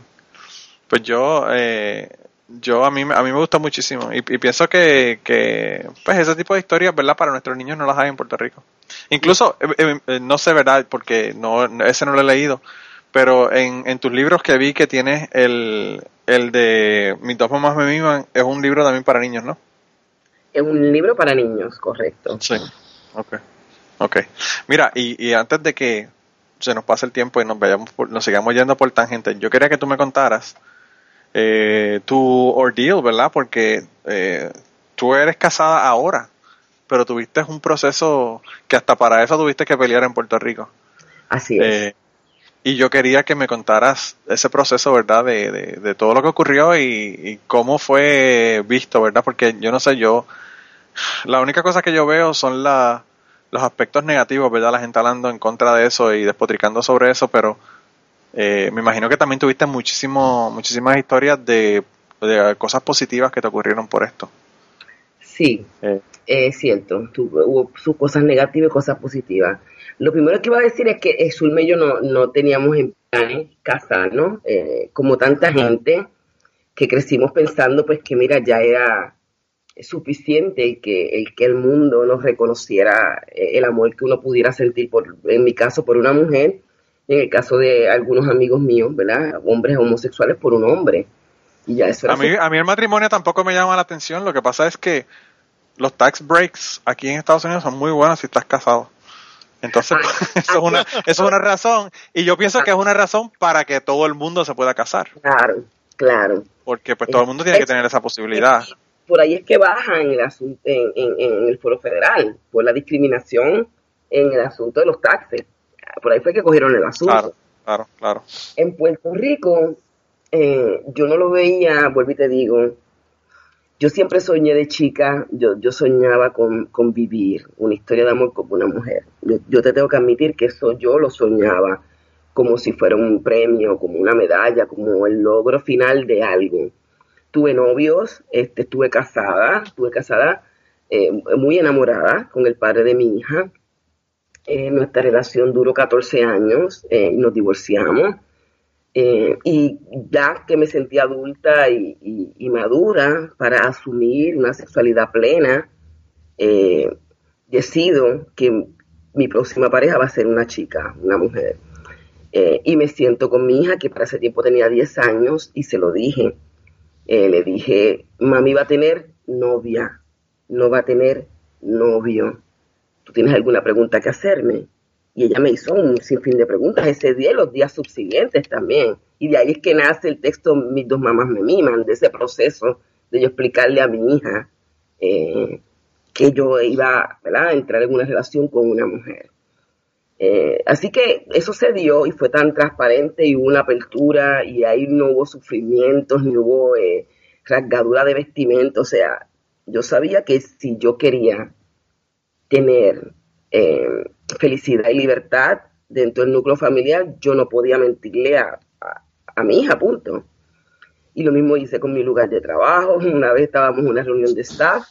Pues yo, eh, yo a mí, me- a mí me gusta muchísimo y, y pienso que, que, pues ese tipo de historias, ¿verdad? Para nuestros niños no las hay en Puerto Rico. Incluso, eh, eh, eh, no sé, ¿verdad? Porque no, ese no lo he leído, pero en, en tus libros que vi que tienes el, el de Mis dos mamás me miman, es un libro también para niños, ¿no? Es un libro para niños, correcto. Sí. Ok. Ok. Mira, y, y antes de que se nos pase el tiempo y nos vayamos por- nos sigamos yendo por tangente, yo quería que tú me contaras eh, tu ordeal, ¿verdad? Porque eh, tú eres casada ahora, pero tuviste un proceso que hasta para eso tuviste que pelear en Puerto Rico. Así es. Eh, y yo quería que me contaras ese proceso, ¿verdad? De, de, de todo lo que ocurrió y, y cómo fue visto, ¿verdad? Porque yo no sé, yo, la única cosa que yo veo son la, los aspectos negativos, ¿verdad? La gente hablando en contra de eso y despotricando sobre eso, pero eh, me imagino que también tuviste muchísimo, muchísimas historias de, de cosas positivas que te ocurrieron por esto. Sí, Eh. es cierto. Tu- hubo sus cosas negativas y cosas positivas. Lo primero que iba a decir es que Zulma y yo no, no teníamos en planes casarnos, eh, como tanta gente que crecimos pensando pues que mira, ya era suficiente que el, que el mundo nos reconociera eh, el amor que uno pudiera sentir, por, en mi caso, por una mujer, en el caso de algunos amigos míos, ¿verdad? Hombres homosexuales por un hombre. Y ya eso A mí, a mí el matrimonio tampoco me llama la atención, lo que pasa es que los tax breaks aquí en Estados Unidos son muy buenos si estás casado. Entonces, Ah, eso, es una, eso es una razón, y yo pienso que es una razón para que todo el mundo se pueda casar, Claro, claro. porque pues todo el mundo tiene que tener esa posibilidad. Por ahí es que baja en el asunto, en, en- en el foro federal, por la discriminación en el asunto de los taxes. Por ahí fue que cogieron el asunto. Claro, claro, claro. En Puerto Rico, eh, yo no lo veía, vuelvo y te digo, yo siempre soñé de chica, yo, yo soñaba con, con vivir una historia de amor como una mujer. Yo, yo te tengo que admitir que eso yo lo soñaba como si fuera un premio, como una medalla, como el logro final de algo. Tuve novios, este, estuve casada, estuve casada eh, muy enamorada con el padre de mi hija. Eh, nuestra relación duró 14 años eh, nos divorciamos. Eh, y ya que me sentí adulta y, y- madura para asumir una sexualidad plena, eh, decido que mi próxima pareja va a ser una chica, una mujer. Y me siento con mi hija, que para ese tiempo tenía 10 años, y se lo dije. Le dije, mami va a tener novia, no va a tener novio. ¿Tú tienes alguna pregunta que hacerme? Y ella me hizo un sinfín de preguntas ese día y los días subsiguientes también. Y de ahí es que nace el texto Mis dos mamás me miman, de ese proceso de yo explicarle a mi hija eh, que yo iba a entrar en una relación con una mujer. Eh, así que eso se dio y fue tan transparente y hubo una apertura y ahí no hubo sufrimientos ni hubo eh, rasgadura de vestimenta. O sea, yo sabía que si yo quería tener eh, felicidad y libertad dentro del núcleo familiar, yo no podía mentirle a, a, mi hija, punto. Y lo mismo hice con mi lugar de trabajo. Una vez estábamos en una reunión de staff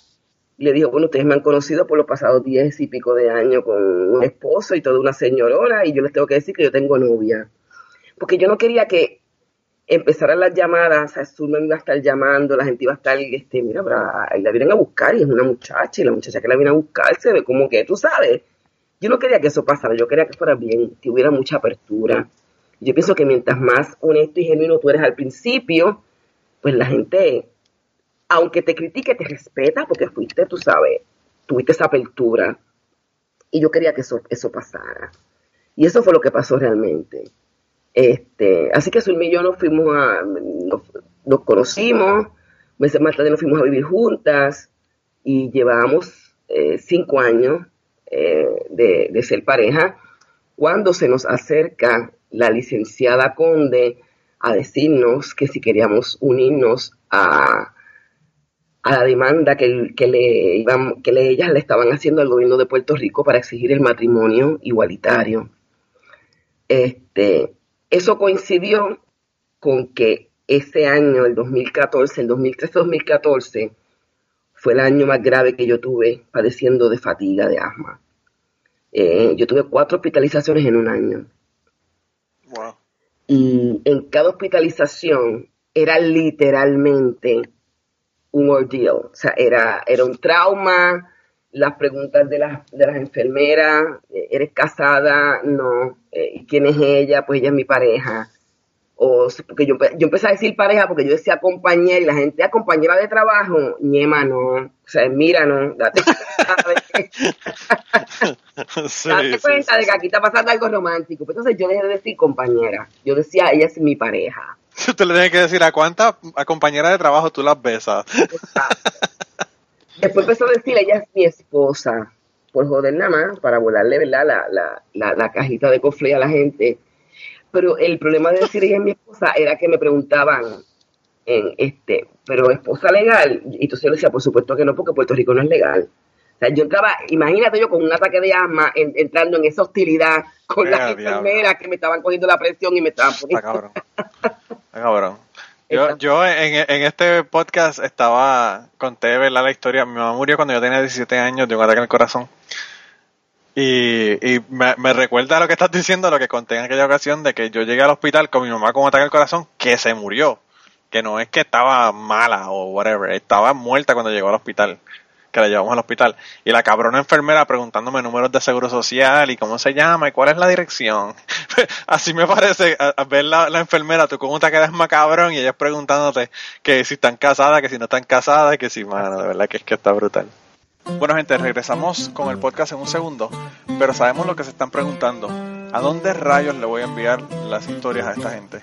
y le dijo, bueno, ustedes me han conocido por los pasados diez y pico de años con un esposo y toda una señorona y yo les tengo que decir que yo tengo novia. Porque yo no quería que empezaran las llamadas, sea, me iba a estar llamando, la gente iba a estar, este, mira, la vienen a buscar y es una muchacha y la muchacha que la viene a buscar se ve como que, tú sabes, yo no quería que eso pasara, yo quería que fuera bien, que hubiera mucha apertura. Yo pienso que mientras más honesto y genuino tú eres al principio, pues la gente, aunque te critique, te respeta porque fuiste, tú sabes, tuviste esa apertura. Y yo quería que eso, eso pasara. Y eso fue lo que pasó realmente. Este, así que Zulmi y yo nos fuimos a, nos, conocimos, meses más tarde nos fuimos a vivir juntas y llevábamos eh, cinco años eh, de, ser pareja, cuando se nos acerca la licenciada Conde a decirnos que si queríamos unirnos a, a la demanda que, le, ellas le estaban haciendo al gobierno de Puerto Rico para exigir el matrimonio igualitario. Este, eso coincidió con que ese año, el 2014, el 2013-2014, fue el año más grave que yo tuve padeciendo de fatiga, de asma. Eh, yo tuve cuatro hospitalizaciones en un año. Y en cada hospitalización era literalmente un ordeal. O sea, era, era un trauma, las preguntas de las, de las enfermeras, eh, ¿eres casada? No. Eh, ¿Quién es ella? Pues ella es mi pareja o porque yo, yo empecé a decir pareja porque yo decía compañera y la gente a compañera de trabajo, ñema no, o sea, mira no, date, sí, date cuenta de que aquí está pasando algo romántico. Pues entonces yo dejé de decir compañera, yo decía ella es mi pareja. Usted le tiene que decir a cuántas a compañera de trabajo tú las besas. Después empezó a decir ella es mi esposa, por joder nada más, para volarle ¿verdad? La, la, la, la cajita de cofre a la gente pero el problema de decir ella es mi esposa era que me preguntaban, en este, pero esposa legal, y entonces yo decía, por supuesto que no, porque Puerto Rico no es legal. O sea, yo entraba, imagínate yo con un ataque de asma entrando en esa hostilidad con las enfermeras que me estaban cogiendo la presión y me estaban poniendo. cabrón. cabrón. Yo, yo en, en, este podcast estaba, conté ¿verdad? la historia. Mi mamá murió cuando yo tenía 17 años de un ataque al corazón. Y, y me, me, recuerda lo que estás diciendo, lo que conté en aquella ocasión, de que yo llegué al hospital con mi mamá con un ataque al corazón, que se murió. Que no es que estaba mala o whatever, estaba muerta cuando llegó al hospital, que la llevamos al hospital. Y la cabrona enfermera preguntándome números de seguro social y cómo se llama y cuál es la dirección. Así me parece a, ver la, enfermera, tú cómo te quedas macabrón y ellas preguntándote que si están casadas, que si no están casadas, que si, mano, de verdad que es que está brutal. Bueno gente, regresamos con el podcast en un segundo, pero sabemos lo que se están preguntando. ¿A dónde rayos le voy a enviar las historias a esta gente?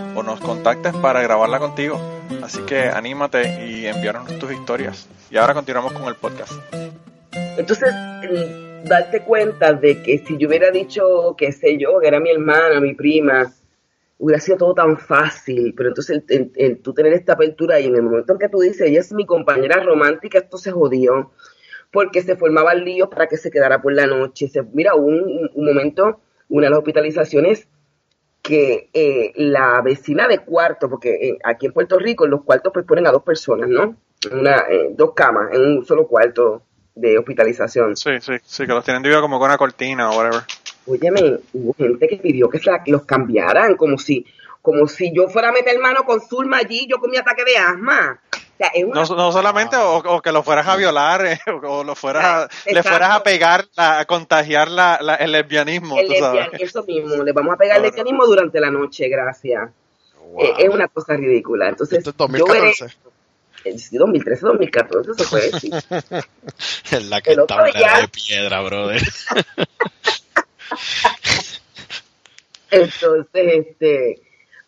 o nos contactes para grabarla contigo. Así que anímate y envíanos tus historias. Y ahora continuamos con el podcast. Entonces, darte cuenta de que si yo hubiera dicho, qué sé yo, que era mi hermana, mi prima, hubiera sido todo tan fácil, pero entonces el, tú tener esta apertura y en el momento en que tú dices, ella es mi compañera romántica, esto se jodió, porque se formaban líos para que se quedara por la noche. Se, mira, un, un momento, una de las hospitalizaciones, que eh, la vecina de cuarto, porque eh, aquí en Puerto Rico los cuartos pues ponen a dos personas, ¿no? Una, eh, dos camas en un solo cuarto de hospitalización. Sí, sí, sí, que los tienen divididos como con una cortina o whatever. Óyeme, hubo gente que pidió que se los cambiaran, como si, como si yo fuera a meter mano con Zulma allí, yo con mi ataque de asma. Sea, es una No, no solamente o, o que lo fueras a violar eh, o, o lo fueras a- le fueras a pegar, la- a contagiar la, la- el lesbianismo, el tú sabes. lesbian- eso mismo, le vamos a pegar el lesbianismo durante la noche, gracias. Eh, es una cosa ridícula. Entonces, Esto es yo veré, 2014. eh, sí, 2013, 2014, se puede decir. Es la que de piedra, brother. Entonces, este,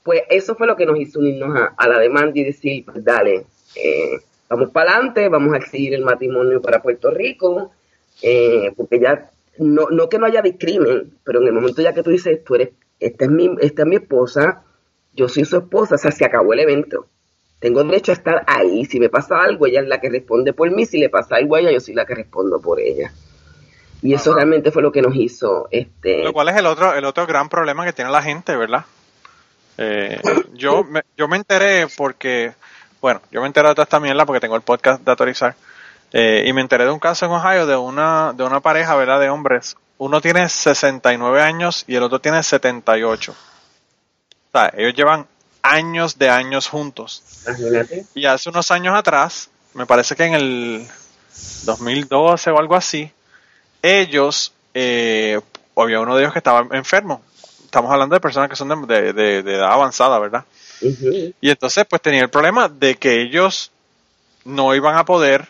pues eso fue lo que nos hizo unirnos a, a la demanda y decir, pues dale, eh, vamos para adelante, vamos a exigir el matrimonio para Puerto Rico, eh, porque ya, no, no que no haya discrimen, pero en el momento ya que tú dices, tú eres, esta es mi, esta es mi esposa, yo soy su esposa, o sea, se acabó el evento. Tengo derecho a estar ahí. Si me pasa algo, ella es la que responde por mí. Si le pasa algo a ella, yo soy la que respondo por ella. Y eso Ajá. realmente fue lo que nos hizo este, Lo cual es el otro, el otro gran problema que tiene la gente, ¿verdad? Eh, yo, me, yo me enteré porque, bueno, yo me enteré de toda esta mierda porque tengo el podcast de Autorizar. eh, y me enteré de un caso en Ohio de una, de una pareja, ¿verdad? De hombres. Uno tiene 69 años y el otro tiene 78. O sea, ellos llevan años de años juntos. Y hace unos años atrás, me parece que en el 2012 o algo así, ellos, eh, había uno de ellos que estaba enfermo. Estamos hablando de personas que son de, de- de- de edad avanzada, ¿verdad? Y entonces, pues tenía el problema de que ellos no iban a poder,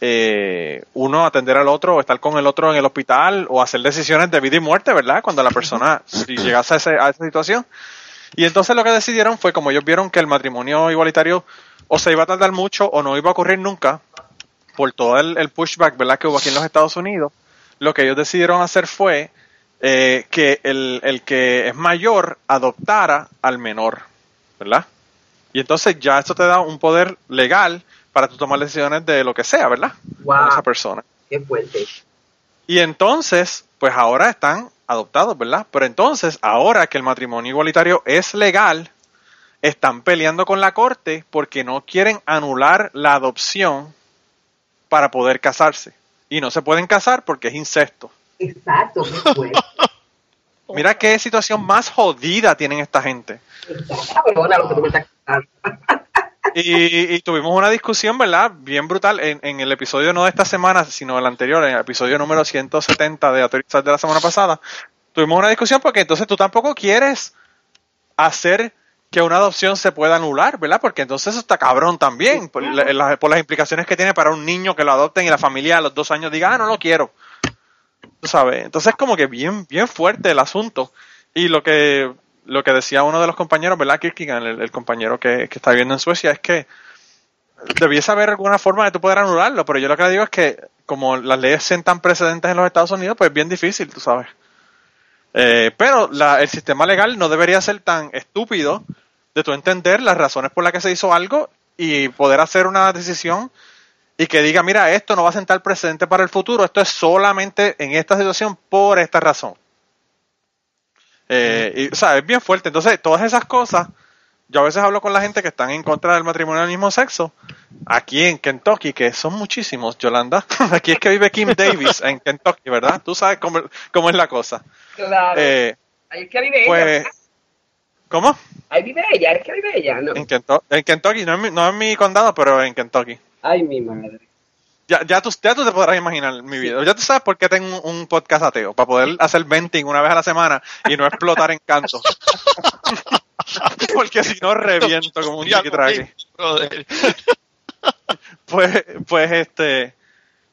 eh, uno, atender al otro o estar con el otro en el hospital o hacer decisiones de vida y muerte, ¿verdad? Cuando la persona si llegase a, ese- a esa situación. Y entonces lo que decidieron fue, como ellos vieron que el matrimonio igualitario o se iba a tardar mucho o no iba a ocurrir nunca, por todo el, el pushback, ¿verdad? Que hubo aquí en los Estados Unidos, lo que ellos decidieron hacer fue eh, que el, el que es mayor adoptara al menor, ¿verdad? Y entonces ya esto te da un poder legal para tú tomar decisiones de lo que sea, ¿verdad? Con Wow, esa persona. qué fuerte. Y entonces, pues ahora están adoptados, ¿verdad? Pero entonces, ahora que el matrimonio igualitario es legal, están peleando con la corte porque no quieren anular la adopción para poder casarse. Y no se pueden casar porque es incesto. Exacto, qué fuerte. Mira qué situación más jodida tienen esta gente. Y, y tuvimos una discusión, ¿verdad? Bien brutal en, en el episodio no de esta semana, sino el anterior, en el episodio número 170 de Autorizar de la semana pasada. Tuvimos una discusión porque entonces tú tampoco quieres hacer que una adopción se pueda anular, ¿verdad? Porque entonces eso está cabrón también, por, la- por las implicaciones que tiene para un niño que lo adopten y la familia a los dos años diga, ah, no lo quiero. Sabes, entonces como que bien, bien fuerte el asunto. Y lo que, lo que decía uno de los compañeros, ¿verdad? Kierkegaard, el, el compañero que, que está viviendo en Suecia, es que debiese haber alguna forma de tú poder anularlo, pero yo lo que le digo es que como las leyes sientan precedentes en los Estados Unidos, pues es bien difícil, tú sabes. Eh, pero la- el sistema legal no debería ser tan estúpido de tú entender las razones por las que se hizo algo y poder hacer una decisión y que diga, mira, esto no va a sentar precedente para el futuro, esto es solamente en esta situación por esta razón. Eh, y, o sea, es bien fuerte. Entonces, todas esas cosas, yo a veces hablo con la gente que están en contra del matrimonio del mismo sexo, aquí en Kentucky, que son muchísimos, Yolanda. Aquí es que vive Kim Davis en Kentucky, ¿verdad? Tú sabes cómo, cómo es la cosa. Claro. Eh, Ahí es que vive ella. pues, ¿cómo? Ahí vive ella, es que vive ella, ¿no? En Kentucky, en Kentucky, no en, mi, no en mi condado, pero en Kentucky. Ay, mi madre. Ya, ya, tú, ya tú te podrás imaginar mi vida. Ya tú sabes por qué tengo un, un podcast ateo, para poder hacer venting una vez a la semana y no explotar en canto. Porque si no reviento como un. Brother. Pues, pues este,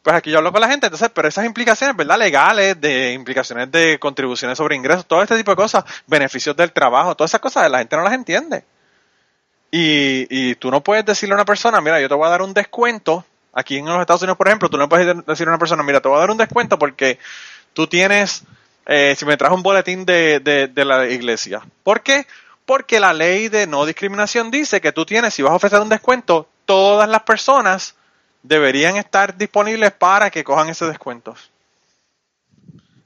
pues aquí yo hablo con la gente, entonces, pero esas implicaciones, ¿verdad? Legales, de implicaciones de contribuciones sobre ingresos, todo este tipo de cosas, beneficios del trabajo, todas esas cosas, la gente no las entiende. Y, y tú no puedes decirle a una persona, mira, yo te voy a dar un descuento. Aquí en los Estados Unidos, por ejemplo, tú no puedes decirle a una persona, mira, te voy a dar un descuento porque tú tienes, eh, si me traes un boletín de, de, de la iglesia. ¿Por qué? Porque la ley de no discriminación dice que tú tienes, si vas a ofrecer un descuento, todas las personas deberían estar disponibles para que cojan ese descuento.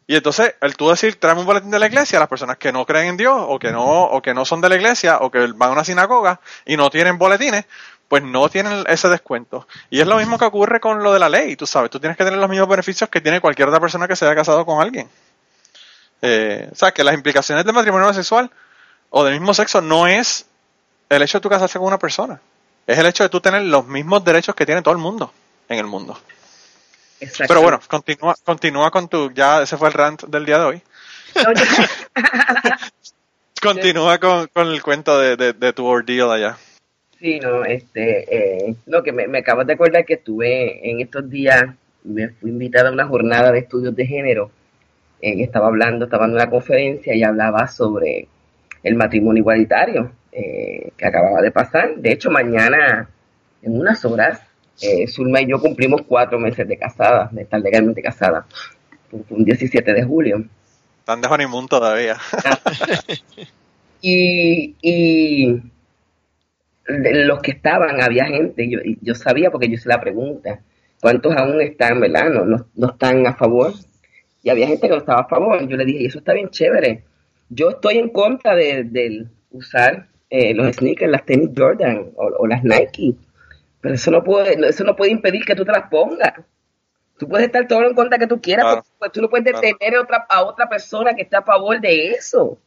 Y entonces, el tú decir, tráeme un boletín de la iglesia, las personas que no creen en Dios, o que no, o que no son de la iglesia, o que van a una sinagoga y no tienen boletines, pues no tienen ese descuento. Y es lo mismo que ocurre con lo de la ley, tú sabes, tú tienes que tener los mismos beneficios que tiene cualquier otra persona que se haya casado con alguien. Eh, o sea, que las implicaciones del matrimonio sexual o del mismo sexo no es el hecho de tú casarse con una persona, es el hecho de tú tener los mismos derechos que tiene todo el mundo en el mundo. Pero bueno, continúa, continúa con tu, ya ese fue el rant del día de hoy. No, yo- Continúa con, con el cuento de, de, de tu ordeal allá. Sí, no, este, eh, no, que me, me acabas de acordar que estuve en estos días, me fui invitada a una jornada de estudios de género, eh, estaba hablando, estaba en una conferencia y hablaba sobre el matrimonio igualitario eh, que acababa de pasar. De hecho, mañana, en unas horas, eh, Zulma y yo cumplimos cuatro meses de casada, de estar legalmente casada, Fue un 17 de julio. Están de honeymoon todavía. Y, y de los que estaban, había gente, yo, yo sabía porque yo hice la pregunta, ¿cuántos aún están, verdad? No, no, no están a favor. Y había gente que no estaba a favor. Yo le dije, y eso está bien chévere. Yo estoy en contra de, del usar eh, los sneakers, las tenis Jordan o, o las Nike. Pero eso no puede, no- eso no puede impedir que tú te las pongas. Tú puedes estar todo en contra que tú quieras, Claro. porque pues, tú no puedes Claro. detener a otra, a otra persona que esté a favor de eso.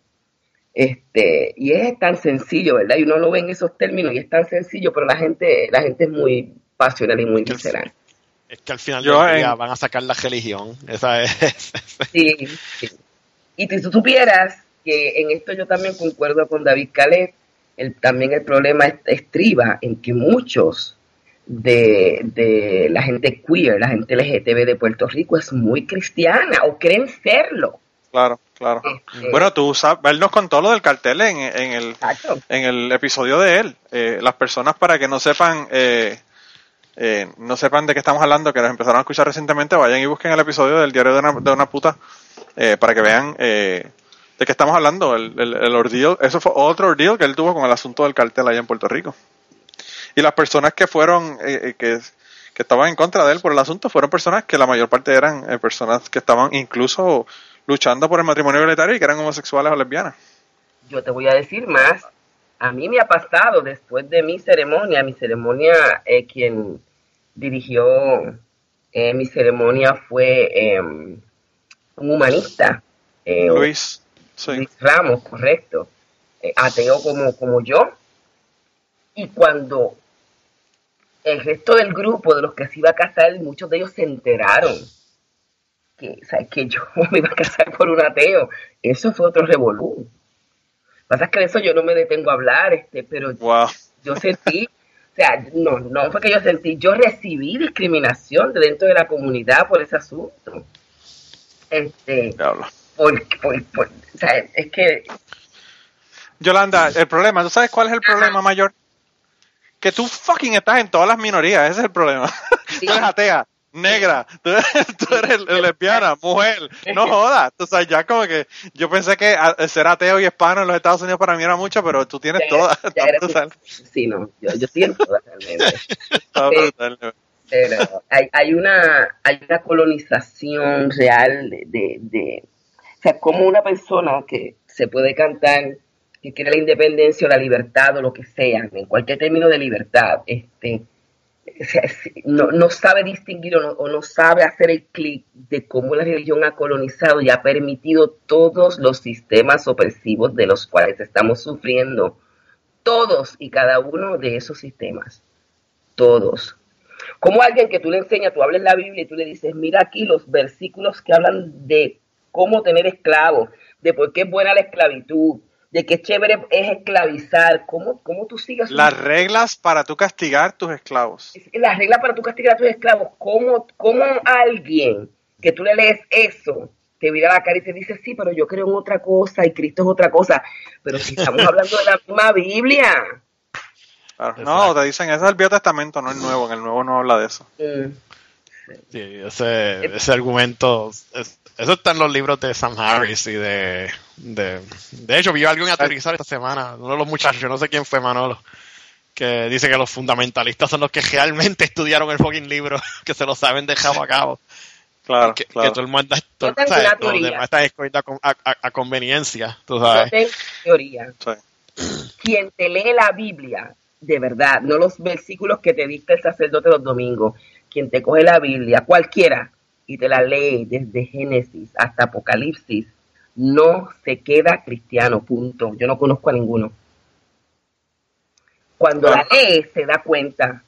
Este, y es tan sencillo, ¿verdad? Y uno lo ve en esos términos y es tan sencillo, pero la gente, la gente es muy pasional y muy visceral. Es que al final Yo del día en- van a sacar la religión. Esa es. Sí, sí. Y si tú supieras que en esto yo también concuerdo con David Caleb, el, también el problema es- estriba en que muchos de, de la gente queer, la gente LGTB de Puerto Rico es muy cristiana o creen serlo. Claro, claro. Este, Bueno, tú sabes, él nos contó lo del cartel en, en el exacto. en el episodio de él. Eh, las personas para que no sepan eh, eh, no sepan de qué estamos hablando, que nos empezaron a escuchar recientemente, vayan y busquen el episodio del diario de una, de una puta eh, para que vean eh, de qué estamos hablando. El, el, el ordeal, eso fue otro ordeal que él tuvo con el asunto del cartel allá en Puerto Rico. Y las personas que fueron, eh, eh, que, que estaban en contra de él por el asunto, fueron personas que la mayor parte eran eh, personas que estaban incluso luchando por el matrimonio igualitario y que eran homosexuales o lesbianas. Yo te voy a decir más. A mí me ha pasado después de mi ceremonia, mi ceremonia, eh, quien dirigió mi ceremonia fue eh, un humanista, Luis, sí. Luis Ramos, correcto, eh, ateo como, como yo. Y cuando el resto del grupo de los que se iba a casar, muchos de ellos se enteraron que, ¿sabes? que yo me iba a casar por un ateo. Eso fue otro revolú. Pasa que de eso yo no me detengo a hablar, este, pero Wow. yo sentí, o sea, no, no fue que yo sentí, yo recibí discriminación de dentro de la comunidad por ese asunto. Este, por, por, por- o sea, es que Yolanda, el problema, ¿tú sabes cuál es el problema mayor? Que tú fucking estás en todas las minorías, ese es el problema. Sí. Tú eres atea, negra, tú eres, tú eres lesbiana, mujer, no jodas. Tú sabes, ya como que yo pensé que ser ateo y hispano en los Estados Unidos para mí era mucho, pero tú tienes ya, todas. ya sí, no, yo, yo siento realmente. está pero hay, hay una hay una colonización real de, de, de- o sea como una persona que se puede cantar que quiere la independencia o la libertad o lo que sea en cualquier término de libertad este no, no sabe distinguir o no, o no sabe hacer el clic de cómo la religión ha colonizado y ha permitido todos los sistemas opresivos de los cuales estamos sufriendo. Todos y cada uno de esos sistemas. Todos. Como alguien que tú le enseñas, tú hablas la Biblia y tú le dices, mira aquí los versículos que hablan de cómo tener esclavos, de por qué es buena la esclavitud, de qué chévere es esclavizar, cómo, cómo tú sigas un- Las reglas para tú castigar tus esclavos. las reglas para tú castigar a tus esclavos, cómo, cómo alguien que tú le lees eso te mira la cara y te dice, sí, pero yo creo en otra cosa y Cristo es otra cosa, pero si estamos hablando de la misma Biblia. Claro. No, te dicen, ese es el Viejo Testamento, no el Nuevo, en el Nuevo no habla de eso. Mm. Sí, ese, ese argumento, es- eso está en los libros de Sam Harris y de, de... De hecho, vi a alguien aterrizar esta semana, uno de los muchachos, no sé quién fue Manolo, que dice que los fundamentalistas son los que realmente estudiaron el fucking libro, que se lo saben de cabo a cabo. Claro, que, claro. que todo el mundo todo- Yo demás están escogiendo a, con- a- a- a conveniencia, tú Yo sabes. tengo teoría. Sí. Quien te lee la Biblia, de verdad, no los versículos que te dicta el sacerdote los domingos, quien te coge la Biblia, cualquiera, y te la lee desde Génesis hasta Apocalipsis, no se queda cristiano, punto. Yo no conozco a ninguno. Cuando la lee, se da cuenta.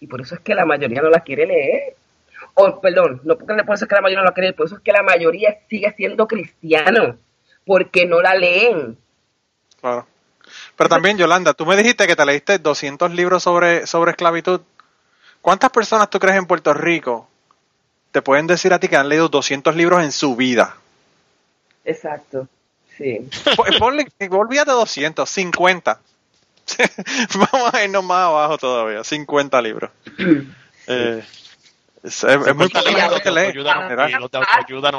Y por eso es que la mayoría no la quiere leer. O, perdón, no porque por eso es que la mayoría no la quiere leer, por eso es que la mayoría sigue siendo cristiano, porque no la leen. Claro. Pero también, Yolanda, tú me dijiste que te leíste 200 libros sobre, sobre esclavitud. ¿Cuántas personas tú crees en Puerto Rico te pueden decir a ti que han leído 200 libros en su vida? Exacto. Sí. Po- Ponle, olvídate 200, 50. Vamos a irnos más abajo todavía, 50 libros. Eh, es, es- es muy gente que lee. Autoayuda no-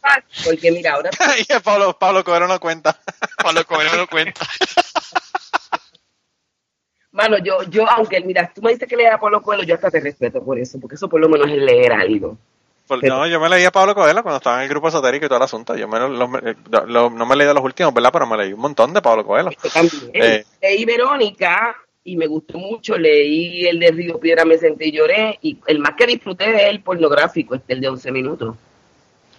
fácil, porque mira, ahora Pablo, Pablo Coelho no cuenta. Pablo Coelho no cuenta. Mano, yo, yo, aunque mira, tú me dices que leer a Pablo Coelho, yo hasta te respeto por eso, porque eso por lo menos es leer algo. Pues, Pero- no, yo me leí a Pablo Coelho cuando estaba en el grupo esotérico y todo el asunto. Yo me lo- lo- lo- no me leí de los últimos, ¿verdad? Pero me leí un montón de Pablo Coelho. También. Eh. Leí Verónica y me gustó mucho, leí el de Río Piedra, me sentí y lloré, y el más que disfruté de él pornográfico, este, el de 11 minutos.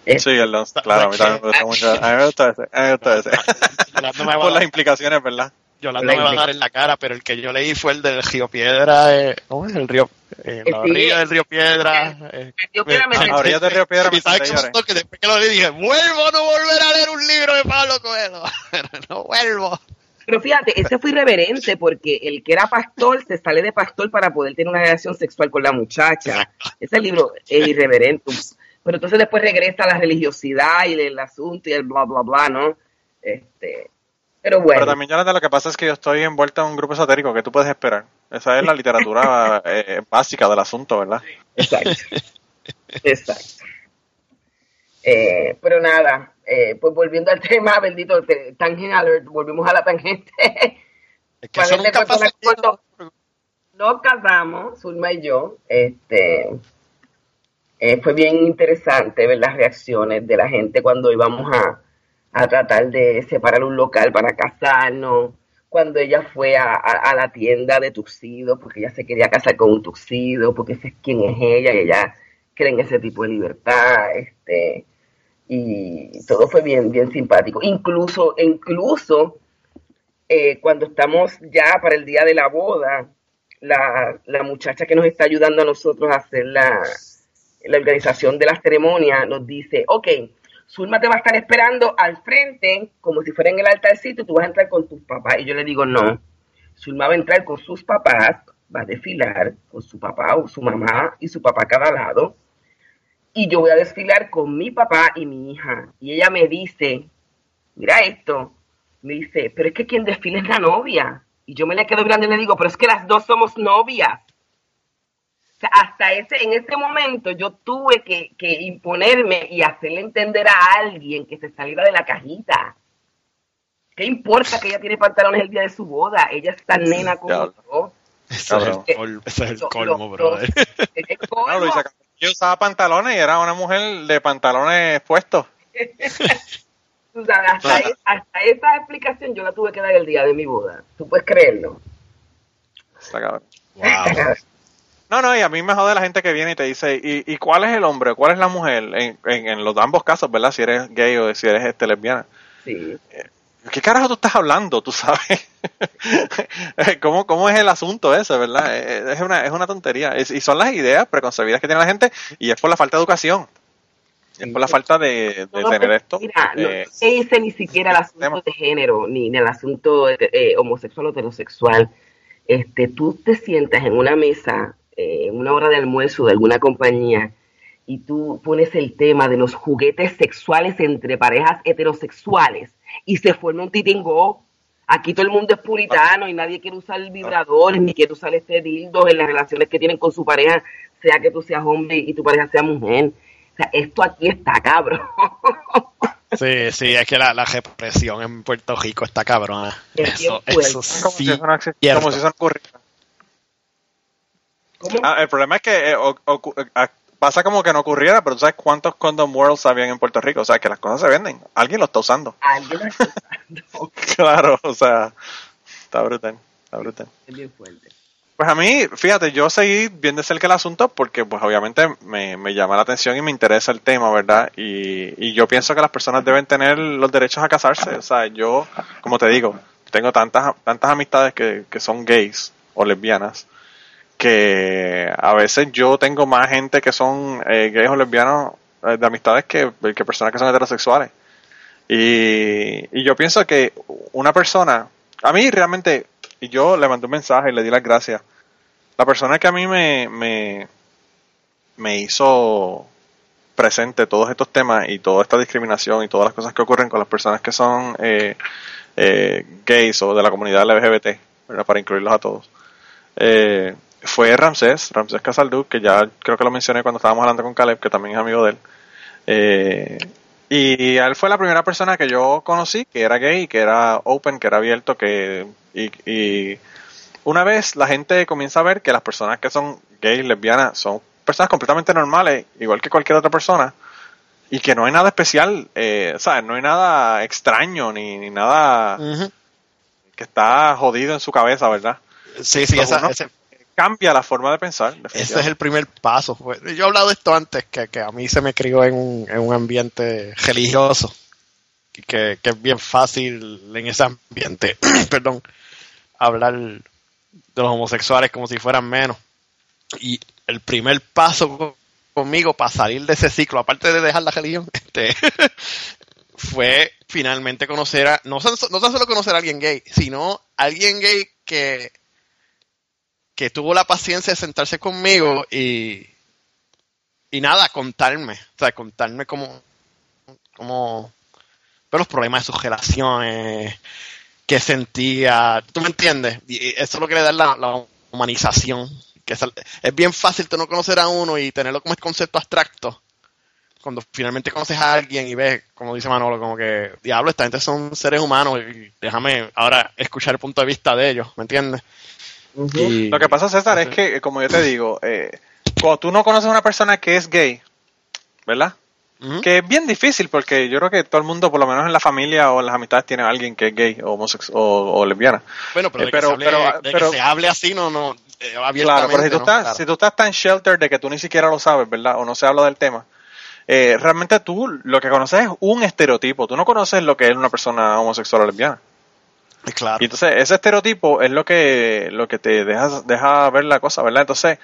Eh, Sí, el Don't- claro, a mí también me gusta mucho. A mí me gusta ese. A mí me gusta ese. Por las implicaciones, ¿verdad? Yolanda me va a dar en la cara, pero el que yo leí fue el del Río Piedra. eh, ¿Cómo es? El río. Eh, la orilla del Río Piedra. eh, Río Piedra me eh, sentí- A orillas del Río Piedra me senté lloré. que después que lo leí dije, vuelvo a no volver a leer un libro de Pablo Coelho. no vuelvo. Pero fíjate, ese fue irreverente porque el que era pastor se sale de pastor para poder tener una relación sexual con la muchacha. Ese libro es irreverente. Pero entonces después regresa a la religiosidad y el asunto y el bla, bla, bla, ¿no? Este, pero bueno. Pero también, Jonathan, lo que pasa es que yo estoy envuelto en un grupo esotérico. ¿Qué tú puedes esperar? Esa es la literatura eh, básica del asunto, ¿verdad? Exacto. Exacto. Eh, pero nada, eh, pues volviendo al tema, bendito, te- tangent alert, volvimos a la tangente. Es que eso Para nunca pasa. cuento- Nos casamos, Zulma y yo, este, eh, fue bien interesante ver las reacciones de la gente cuando íbamos a, a tratar de separar un local para casarnos, cuando ella fue a, a- la tienda de tuxido, porque ella se quería casar con un tuxido, porque ese es quien es ella, y ella cree en ese tipo de libertad, este, y todo fue bien, bien simpático. Incluso, incluso eh, cuando estamos ya para el día de la boda, la, la muchacha que nos está ayudando a nosotros a hacer la, la organización de la ceremonia nos dice, ok, Zulma te va a estar esperando al frente, como si fuera en el altarcito, y tú vas a entrar con tus papás. Y yo le digo, no, Zulma va a entrar con sus papás, va a desfilar con su papá o su mamá y su papá a cada lado. Y yo voy a desfilar con mi papá y mi hija. Y ella me dice, mira esto, me dice, pero es que quien desfila es la novia. Y yo me le quedo grande y le digo, pero es que las dos somos novias. Hasta ese, en ese momento yo tuve que, que imponerme y hacerle entender a alguien que se saliera de la cajita. ¿Qué importa que ella tiene pantalones el día de su boda? Ella es tan nena como yo. Ese es el Cabrón. colmo, ese es el colmo, No. Luisa, yo usaba pantalones y era una mujer de pantalones puestos. Hasta, e- hasta esa explicación yo la tuve que dar el día de mi boda. ¿Tú puedes creerlo? Está cabrón. Wow. No, no, y a mí me jode la gente que viene y te dice, ¿y, y cuál es el hombre? ¿Cuál es la mujer? En, en, en los ambos casos, ¿verdad? Si eres gay o si eres este, lesbiana. Sí. ¿Qué carajo tú estás hablando? ¿Tú sabes? ¿Cómo, ¿Cómo es el asunto ese, verdad? Eh, Es una, es una tontería. Es- y son las ideas preconcebidas que tiene la gente y es por la falta de educación. Es por la falta de, de No, tener pues, esto. Mira, no eh, se dice ni siquiera el asunto tema. de género, ni en el asunto eh, homosexual o heterosexual. Este, tú te sientas en una mesa, eh, una hora de almuerzo de alguna compañía, y tú pones el tema de los juguetes sexuales entre parejas heterosexuales, y se forma un titingo. Aquí todo el mundo es puritano y nadie quiere usar vibradores, ni quiere usar este dildo en las relaciones que tienen con su pareja, sea que tú seas hombre y tu pareja sea mujer. O sea, esto aquí está cabrón. Sí, sí, es que la, la represión en Puerto Rico está cabrona. Eso, eso como, si sí. como si eso no ocurriera. ¿Cómo? Ah, el problema es que eh, o- ocu- a- pasa como que no ocurriera, pero tú sabes cuántos Condom Worlds habían en Puerto Rico. O sea, que las cosas se venden. Alguien lo está usando. Alguien lo está usando. claro, o sea, está brutal, está brutal. Es bien fuerte. Pues a mí, fíjate, yo seguí bien de cerca el asunto porque pues obviamente me, me llama la atención y me interesa el tema, ¿verdad? Y, y yo pienso que las personas deben tener los derechos a casarse. O sea, yo, como te digo, tengo tantas, tantas amistades que, que son gays o lesbianas que a veces yo tengo más gente que son eh, gays o lesbianos eh, de amistades que, que personas que son heterosexuales. Y, y yo pienso que una persona, a mí realmente, y yo le mandé un mensaje y le di las gracias, la persona que a mí me, me, me hizo presente todos estos temas y toda esta discriminación y todas las cosas que ocurren con las personas que son eh, eh, gays o de la comunidad LGBT, para incluirlos a todos. Eh, fue Ramsés, Ramsés Casalduc, que ya creo que lo mencioné cuando estábamos hablando con Caleb, que también es amigo de él. Eh, y él fue la primera persona que yo conocí que era gay, que era open, que era abierto, que y, y una vez la gente comienza a ver que las personas que son gays, lesbianas, son personas completamente normales, igual que cualquier otra persona, y que no hay nada especial, eh, ¿sabes? No hay nada extraño ni, ni nada que está jodido en su cabeza, ¿verdad? Sí, sí, esa- ese, Cambia la forma de pensar. ese es el primer paso. Yo he hablado de esto antes, que, que a mí se me crió en un, en un ambiente religioso. Que, que es bien fácil en ese ambiente, perdón, hablar de los homosexuales como si fueran menos. Y el primer paso co- conmigo para salir de ese ciclo, aparte de dejar la religión, este, fue finalmente conocer a, no, tan- no tan solo conocer a alguien gay, sino alguien gay que, que tuvo la paciencia de sentarse conmigo y, y nada, contarme, o sea, contarme cómo, cómo pues, los problemas de sus relaciones, qué sentía, ¿tú me entiendes? Y eso es lo que le da la, humanización, que es, es bien fácil tú no conocer a uno y tenerlo como concepto abstracto, cuando finalmente conoces a alguien y ves, como dice Manolo, como que, diablo, esta gente son seres humanos y déjame ahora escuchar el punto de vista de ellos, ¿me entiendes? Y- Lo que pasa, César, es que, como yo te digo, eh, cuando tú no conoces a una persona que es gay, ¿verdad? Que es bien difícil porque yo creo que todo el mundo, por lo menos en la familia o en las amistades, tiene a alguien que es gay o, homosex- o, o lesbiana. Bueno, pero, Eh, de, pero- que, se hable, pero- de pero- que se hable así, no, no, eh, Claro, pero si tú, ¿no? estás, Claro. si tú estás tan shelter de que tú ni siquiera lo sabes, ¿verdad? O no se habla del tema, eh, realmente tú lo que conoces es un estereotipo. Tú no conoces lo que es una persona homosexual o lesbiana. Y entonces ese estereotipo es lo que, lo que te deja, deja ver la cosa, ¿verdad? Entonces,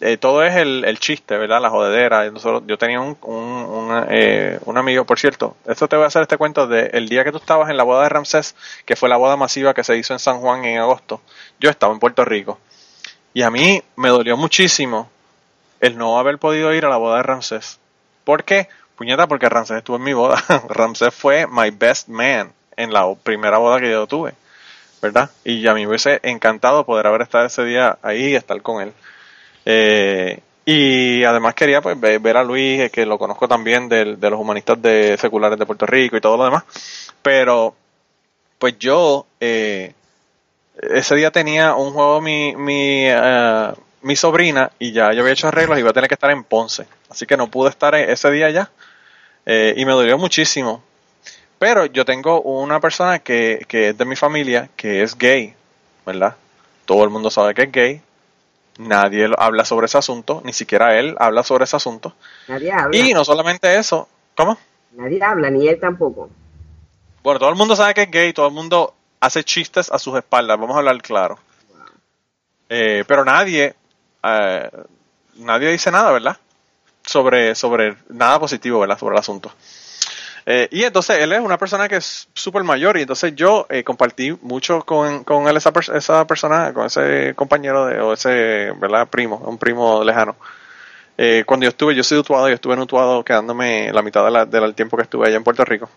eh, todo es el, el chiste, ¿verdad? La jodedera. Nosotros, yo tenía un, un, eh, un amigo, por cierto, esto te voy a hacer este cuento de el día que tú estabas en la boda de Ramsés, que fue la boda masiva que se hizo en San Juan en agosto. Yo estaba en Puerto Rico. Y a mí me dolió muchísimo el no haber podido ir a la boda de Ramsés. ¿Por qué? Puñeta, porque Ramsés estuvo en mi boda. Ramsés fue my best man en la primera boda que yo tuve. ¿Verdad? Y a mí me hubiese encantado poder haber estado ese día ahí y estar con él. Eh, y además quería pues ve- ver a Luis, eh, que lo conozco también del- de, los humanistas de seculares de Puerto Rico y todo lo demás. Pero pues yo eh, ese día tenía un juego mi, mi, eh, mi sobrina y ya yo había hecho arreglos y iba a tener que estar en Ponce. Así que no pude estar e- ese día ya. Eh, y me dolió muchísimo. Pero yo tengo una persona que, que es de mi familia que es gay, ¿verdad? Todo el mundo sabe que es gay. Nadie habla sobre ese asunto, ni siquiera él habla sobre ese asunto. Nadie habla. Y no solamente eso, ¿cómo? Nadie habla, ni él tampoco. Bueno, todo el mundo sabe que es gay, todo el mundo hace chistes a sus espaldas, vamos a hablar claro. Eh, pero nadie, eh, nadie dice nada, ¿verdad? Sobre, sobre nada positivo, ¿verdad? Sobre el asunto. Eh, y entonces él es una persona que es súper mayor y entonces yo eh, compartí mucho con, con él, esa, pers- esa persona, con ese compañero de, o ese, ¿verdad? Primo, un primo lejano. Eh, cuando yo estuve, yo soy Utuado, yo estuve en Utuado quedándome la mitad de la- del tiempo que estuve allá en Puerto Rico.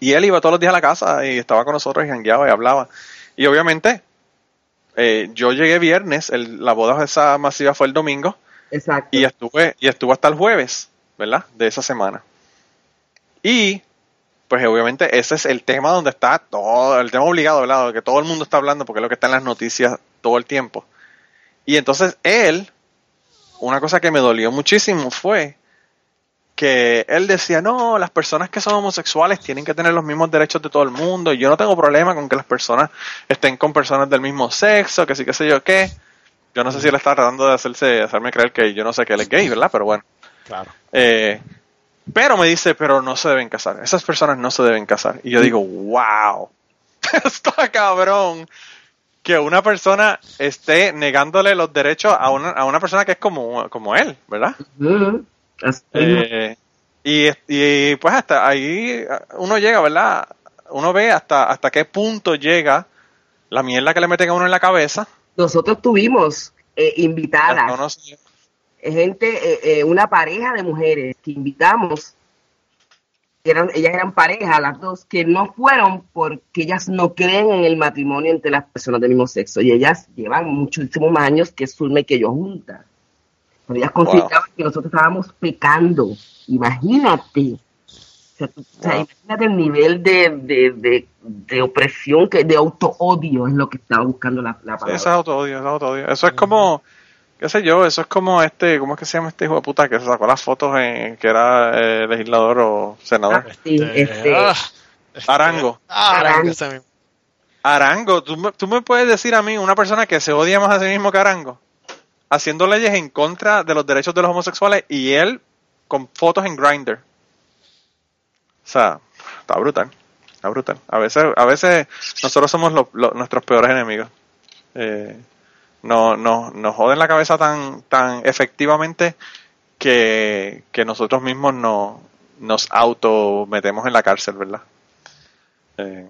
Y él iba todos los días a la casa y estaba con nosotros y jangueaba y hablaba. Y obviamente, yo llegué viernes, el- la boda esa masiva fue el domingo, Exacto. y estuve, y estuve hasta el jueves, ¿verdad? De esa semana. Y, pues obviamente ese es el tema donde está todo, el tema obligado, ¿verdad? Que todo el mundo está hablando porque es lo que está en las noticias todo el tiempo. Y entonces él una cosa que me dolió muchísimo fue que él decía, no, las personas que son homosexuales tienen que tener los mismos derechos de todo el mundo, y yo no tengo problema con que las personas estén con personas del mismo sexo, que sí, que sé yo qué. Yo no sé si él está tratando de hacerse, hacerme creer que yo no sé que él es gay, ¿verdad? Pero bueno. Claro. Eh, pero me dice, pero no se deben casar. Esas personas no se deben casar. Y yo digo, wow, está cabrón que una persona esté negándole los derechos a una, a una persona que es como, como él, ¿verdad? Eh, y, y pues hasta ahí uno llega, ¿verdad? Uno ve hasta, hasta qué punto llega la mierda que le meten a uno en la cabeza. Nosotros tuvimos eh, invitadas, No. Gente, eh, eh, una pareja de mujeres que invitamos, eran, ellas eran pareja, las dos, que no fueron porque ellas no creen en el matrimonio entre las personas del mismo sexo. Y ellas llevan muchísimos más años que Zulma y que yo juntas. Pero ellas consideraban que nosotros estábamos pecando. Imagínate. O sea, tú- o sea, Wow. imagínate el nivel de, de, de, de opresión, que de auto-odio es lo que estaba buscando la, la Sí, palabra. es autoodio, es autoodio. Eso es como, qué sé yo, eso es como este, ¿cómo es que se llama este hijo de puta que se sacó las fotos en, que era eh, legislador o senador? Ah, sí, este, ah, Arango. ah, Arango. ese mismo. Arango, ¿tú me, tú me puedes decir a mí una persona que se odia más a sí mismo que Arango, haciendo leyes en contra de los derechos de los homosexuales y él con fotos en Grindr. O sea, está brutal, está brutal. A veces, a veces nosotros somos lo- lo- nuestros peores enemigos. Eh, no, no, nos joden la cabeza tan, tan efectivamente que, que nosotros mismos no, nos auto metemos en la cárcel, ¿verdad? Eh,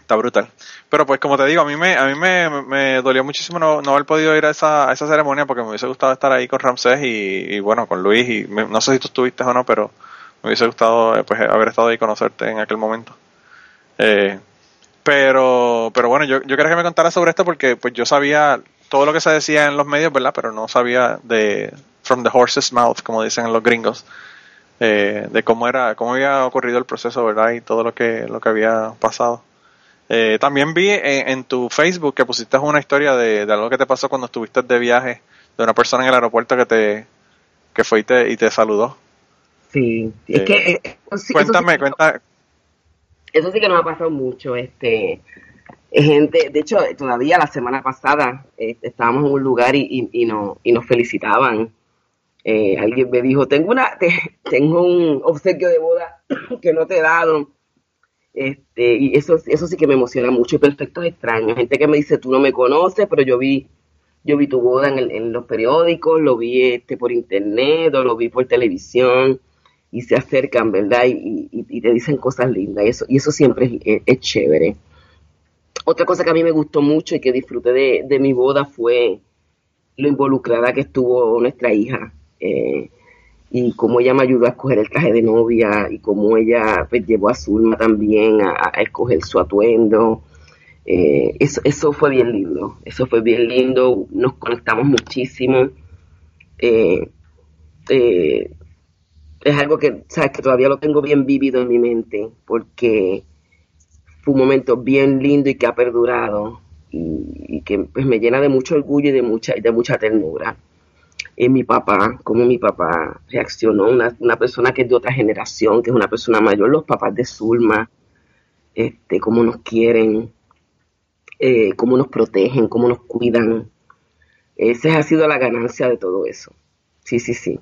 está brutal. Pero pues como te digo, a mí me, a mí me, me dolió muchísimo no, no haber podido ir a esa, a esa ceremonia porque me hubiese gustado estar ahí con Ramsés y, y bueno, con Luis y me- no sé si tú estuviste o no, pero me hubiese gustado eh, pues haber estado ahí y conocerte en aquel momento. Eh, pero, pero bueno, yo, yo quería que me contaras sobre esto porque pues yo sabía todo lo que se decía en los medios, ¿verdad? Pero no sabía de from the horse's mouth, como dicen los gringos, eh, de cómo era, cómo había ocurrido el proceso, ¿verdad? Y todo lo que, lo que había pasado. Eh, también vi en, en tu Facebook que pusiste una historia de, de algo que te pasó cuando estuviste de viaje, de una persona en el aeropuerto que te, que fue y te, y te saludó. sí, es Eh, que eh, sí- Cuéntame, eso sí- Eso sí que nos ha pasado mucho, este, gente, de hecho, todavía la semana pasada eh, estábamos en un lugar y, y, y, no, y nos felicitaban. Eh, alguien me dijo, tengo una, te- tengo un obsequio de boda que no te he dado. Este, y eso, eso sí que me emociona mucho, y perfectos extraños. Gente que me dice, tú no me conoces, pero yo vi, yo vi tu boda en, el- en los periódicos, lo vi este por internet, o lo vi por televisión y se acercan, ¿verdad? Y, y- y te dicen cosas lindas y eso, y eso siempre es, es- es chévere. Otra cosa que a mí me gustó mucho y que disfruté de, mi boda fue lo involucrada que estuvo nuestra hija eh, y cómo ella me ayudó a escoger el traje de novia y cómo ella pues, llevó a Zulma también a, escoger su atuendo. Eh, eso, fue bien lindo, eso fue bien lindo, nos conectamos muchísimo. Eh, eh, es algo que, sabes, que todavía lo tengo bien vívido en mi mente, porque fue un momento bien lindo y que ha perdurado y, y que pues, me llena de mucho orgullo y de mucha, de mucha ternura. Es mi papá, cómo mi papá reaccionó, una, una persona que es de otra generación, que es una persona mayor, los papás de Zulma, este, cómo nos quieren, eh, cómo nos protegen, cómo nos cuidan. Esa ha sido la ganancia de todo eso. Sí, sí, sí.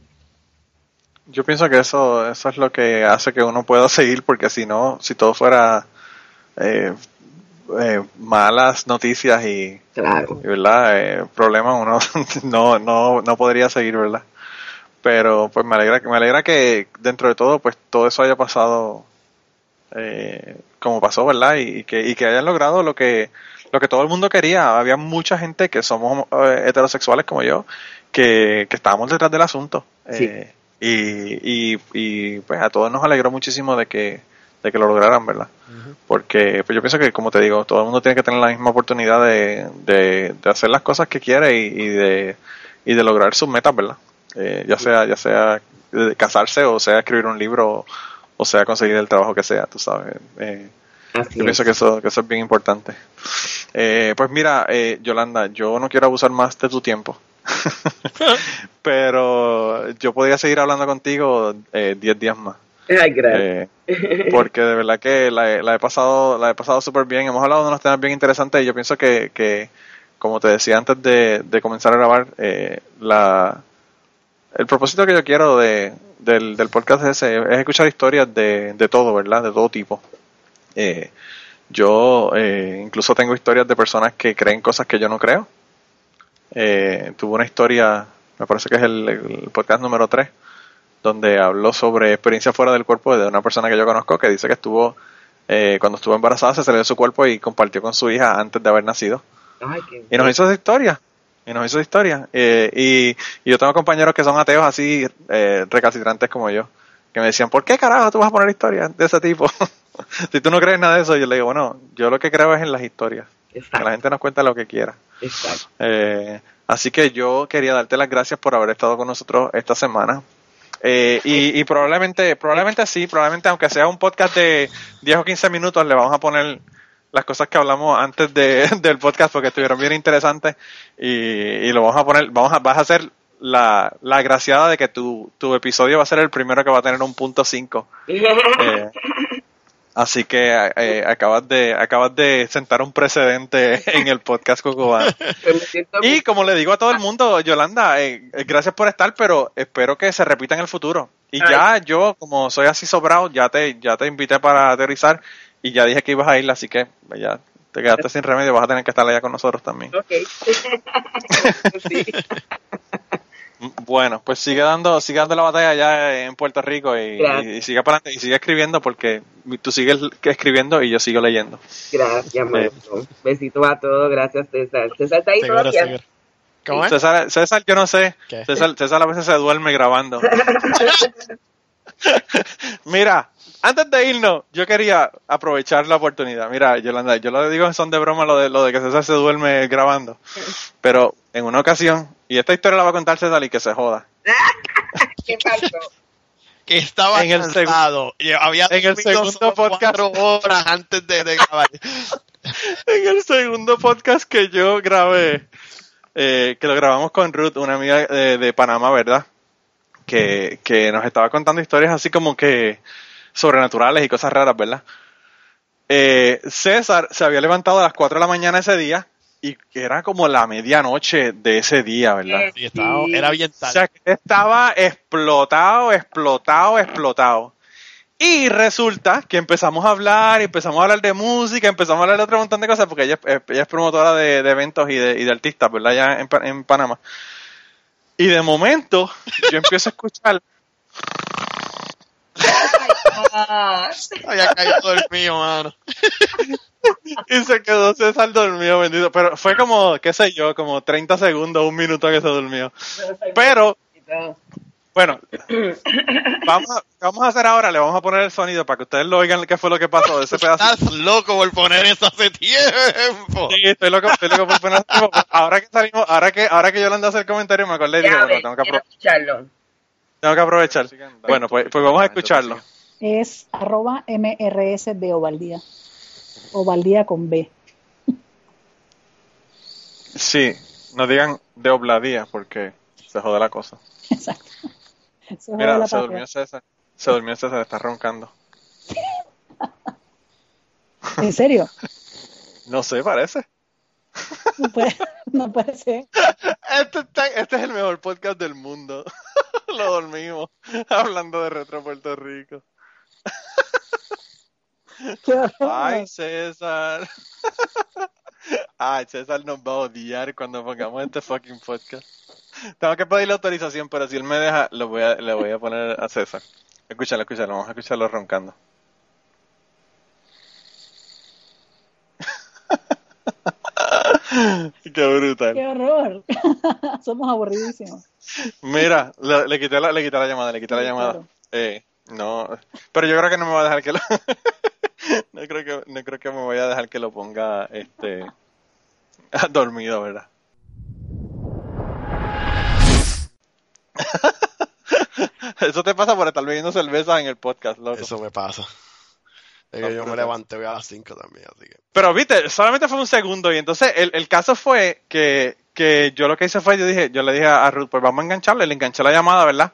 Yo pienso que eso, eso es lo que hace que uno pueda seguir, porque si no, si todo fuera eh, eh, malas noticias y, Claro. y, verdad, eh, problemas, uno no, no, no podría seguir, verdad. Pero pues me alegra, me alegra que dentro de todo, pues todo eso haya pasado eh, como pasó, ¿verdad? Y, y que, y que hayan logrado lo que, lo que todo el mundo quería. Había mucha gente que somos eh, heterosexuales como yo, que, que estábamos detrás del asunto. Sí. Y, y, y pues a todos nos alegró muchísimo de que, de que lo lograran, ¿verdad? Porque pues yo pienso que, como te digo, todo el mundo tiene que tener la misma oportunidad de, de, de hacer las cosas que quiere y, y de, y de lograr sus metas, ¿verdad? Eh, ya sea, ya sea casarse o sea escribir un libro o sea conseguir el trabajo que sea, tú sabes. Eh, Así yo es. pienso que eso, que eso es bien importante. Eh, pues mira, eh, Yolanda, yo no quiero abusar más de tu tiempo. Pero yo podría seguir hablando contigo 10 eh, días más. Eh, porque de verdad que la, la, he pasado la he pasado súper bien. Hemos hablado de unos temas bien interesantes y yo pienso que, que como te decía antes de, de comenzar a grabar, eh, la, el propósito que yo quiero de, del, del podcast es, es escuchar historias de, de todo, ¿verdad? De todo tipo. Eh, yo eh, incluso tengo historias de personas que creen cosas que yo no creo. Eh, tuve una historia, me parece que es el, podcast número 3, donde habló sobre experiencia fuera del cuerpo de una persona que yo conozco que dice que estuvo, eh, cuando estuvo embarazada, se salió de su cuerpo y compartió con su hija antes de haber nacido. y nos hizo esa historia. Y nos hizo esa historia. y, y, yo tengo compañeros que son ateos así, recalcitrantes como yo, que me decían, ¿por qué carajo tú vas a poner historias de ese tipo? si tú no crees nada de eso, yo le digo, bueno, yo lo que creo es en las historias. Que la gente nos cuenta lo que quiera. Eh, así que yo quería darte las gracias por haber estado con nosotros esta semana. Eh, y, probablemente, probablemente sí, probablemente aunque sea un podcast de 10 o 15 minutos, le vamos a poner las cosas que hablamos antes de, del podcast porque estuvieron bien interesantes y, lo vamos a poner, vamos a, vas a hacer la, la agraciada de que tu, tu episodio va a ser el primero que va a tener un punto 5. Eh, así que eh, acabas de acabas de sentar un precedente en el podcast Cocobán. y como le digo a todo el mundo, Yolanda, eh, eh, gracias por estar, pero espero que se repita en el futuro. Y ya yo, como soy así sobrado, ya te ya te invité para aterrizar y ya dije que ibas a ir, así que ya te quedaste sin remedio, vas a tener que estar allá con nosotros también. Ok. Bueno, pues sigue dando, sigue dando la batalla allá en Puerto Rico y, sigue para adelante y sigue escribiendo porque tú sigues escribiendo y yo sigo leyendo. Gracias, maestro. Besito a todos, gracias César. César está ahí todavía. ¿Cómo es? César, César, yo no sé. César, César a veces se duerme grabando. Mira, antes de irnos, yo quería aprovechar la oportunidad. Mira, Yolanda, yo lo digo en son de broma lo de, lo de que César se duerme grabando. Pero en una ocasión, y esta historia la va a contar César y que se joda. ¿Qué pasó? que estaba en el segundo había en el segundo podcast horas antes de, grabar en el segundo podcast que yo grabé eh, que lo grabamos con Ruth una amiga de, de Panamá verdad que, que nos estaba contando historias así como que sobrenaturales y cosas raras, ¿verdad? Eh, César se había levantado a las 4 de la mañana ese día y era como la medianoche de ese día, ¿verdad? Sí, estaba, era bien tarde. O sea, que estaba explotado, explotado, explotado. Y resulta que empezamos a hablar, empezamos a hablar de música, empezamos a hablar de otro montón de cosas, porque ella, ella es promotora de, eventos y de, y de, artistas, ¿verdad? Ya en, en Panamá. Y de momento, yo empiezo a escuchar Había caído dormido, mano. y se quedó César dormido, bendito. Pero fue como, qué sé yo, como 30 segundos, un minuto que se durmió. Pero, bueno, vamos a, vamos a hacer ahora, le vamos a poner el sonido para que ustedes lo oigan qué fue lo que pasó de ese pedazo. Estás loco por poner eso hace tiempo. Sí, estoy loco, estoy loco por poner eso. Ahora que salimos, ahora que, ahora que Yolanda hace el comentario, me acordé y digo, bueno, tengo que aprovecharlo. Tengo que aprovechar. Bueno, pues, pues vamos a escucharlo es arroba MRS de Ovaldía. Ovaldía con B. Sí, no digan de Obladía porque se jode la cosa. Exacto. Se Mira, se durmió César. Se durmió César, está roncando. ¿En serio? no sé, parece. No puede, no puede ser. Este, este, es el mejor podcast del mundo. Lo dormimos hablando de Retro Puerto Rico. Ay, César. Ay, César nos va a odiar cuando pongamos este fucking podcast. Tengo que pedirle autorización, pero si él me deja, lo voy a, le voy a poner a César. Escúchalo, escúchalo, vamos a escucharlo roncando. Qué brutal. Qué horror. Somos aburridísimos. Mira, le, quité la, le quité la llamada, le quité la llamada. Eh, no, pero yo creo que no me va a dejar que lo no creo que no creo que me voy a dejar que lo ponga este dormido, ¿verdad? Eso te pasa por estar bebiendo cerveza en el podcast, loco. Eso me pasa. Es que yo me levanté hoy a las 5 también, así que. Pero viste, solamente fue un segundo y entonces el, el caso fue que, que yo lo que hice fue, yo dije, yo le dije a Ruth, pues vamos a engancharle, le enganché la llamada, ¿verdad?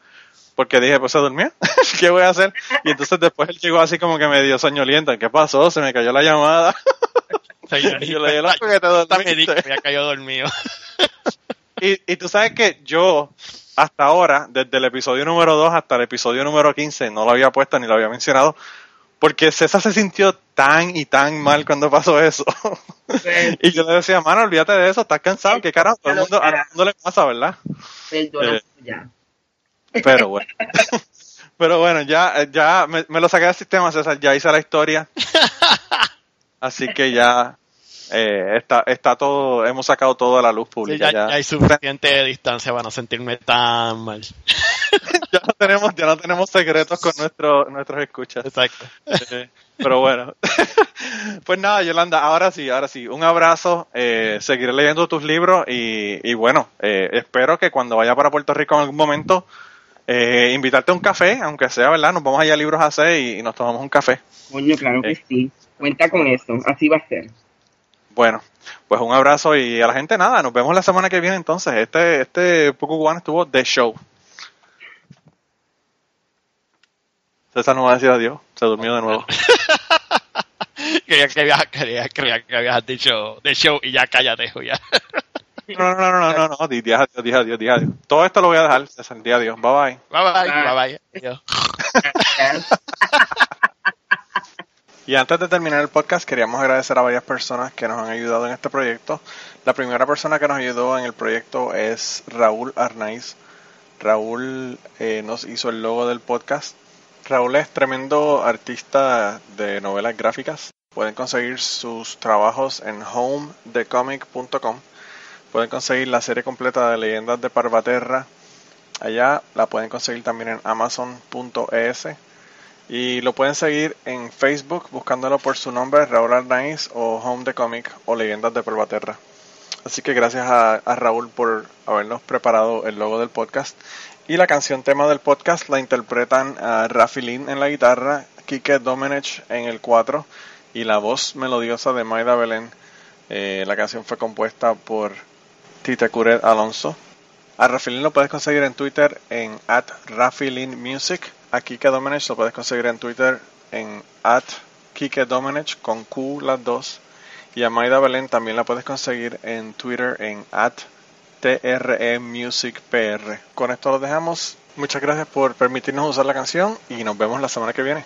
Porque dije, pues se durmió, ¿qué voy a hacer? Y entonces después él llegó así como que me dio soñoliento, ¿qué pasó? Se me cayó la llamada. Y yo le dije, loco, que te había caído dormido. Y, y tú sabes que yo, hasta ahora, desde el episodio número 2 hasta el episodio número 15, no lo había puesto ni lo había mencionado, porque César se sintió tan y tan mal cuando pasó eso. y yo le decía, mano, olvídate de eso, estás cansado, qué carajo, todo el mundo, a todo el mundo le pasa, ¿verdad? Perdona Eh, ya. Pero bueno. Pero bueno, ya, ya me, me lo saqué del sistema, César, ya hice la historia. Así que ya eh, está, está todo, hemos sacado todo a la luz Sí, pública. ya, ya, ya hay suficiente distancia para no sentirme tan mal. ya no tenemos, ya no tenemos secretos con nuestro, nuestros escuchas. Exacto. Eh, Pero bueno. pues nada, Yolanda, ahora sí, ahora sí. Un abrazo. eh, seguiré leyendo tus libros y, y bueno, eh, espero que cuando vaya para Puerto Rico en algún momento, eh, invitarte a un café, aunque sea, ¿verdad? Nos vamos allá a Libros AC y, y nos tomamos un café. Coño, claro que Eh. sí. Cuenta con eso. Así va a ser. Bueno, pues un abrazo y a la gente nada, nos vemos la semana que viene entonces. Este, este Poco Cubano estuvo de show. César no va a decir adiós, se durmió de nuevo. Quería que habías, quería, quería que habías dicho de show y ya cállate, ya. No, no, no, no, no, no, di, di adiós, di adiós, di adiós. Todo esto lo voy a dejar, César, di adiós, bye bye. Bye bye, bye bye. Adiós. Y antes de terminar el podcast, queríamos agradecer a varias personas que nos han ayudado en este proyecto. La primera persona que nos ayudó en el proyecto es Raúl Arnaiz. Raúl eh, nos hizo el logo del podcast. Raúl es tremendo artista de novelas gráficas. Pueden conseguir sus trabajos en homedecomic.com. Pueden conseguir la serie completa de Leyendas de Parvaterra. Allá la pueden conseguir también en amazon.es. Y lo pueden seguir en Facebook buscándolo por su nombre, Raúl Arnaiz o Home the Comic o Leyendas de Pervaterra. Así que gracias a, Raúl por habernos preparado el logo del podcast. Y la canción tema del podcast la interpretan a Rafi Lin en la guitarra, Kike Domenech en el 4 y la voz melodiosa de Maida Belén. Eh, la canción fue compuesta por Tita Curet Alonso. A Rafilin lo puedes conseguir en Twitter en at Music. A Kike Domenech lo puedes conseguir en Twitter en at Kike Domenech con Q las dos. Y a Maida Belén también la puedes conseguir en Twitter en at TRE. Con esto lo dejamos. Muchas gracias por permitirnos usar la canción y nos vemos la semana que viene.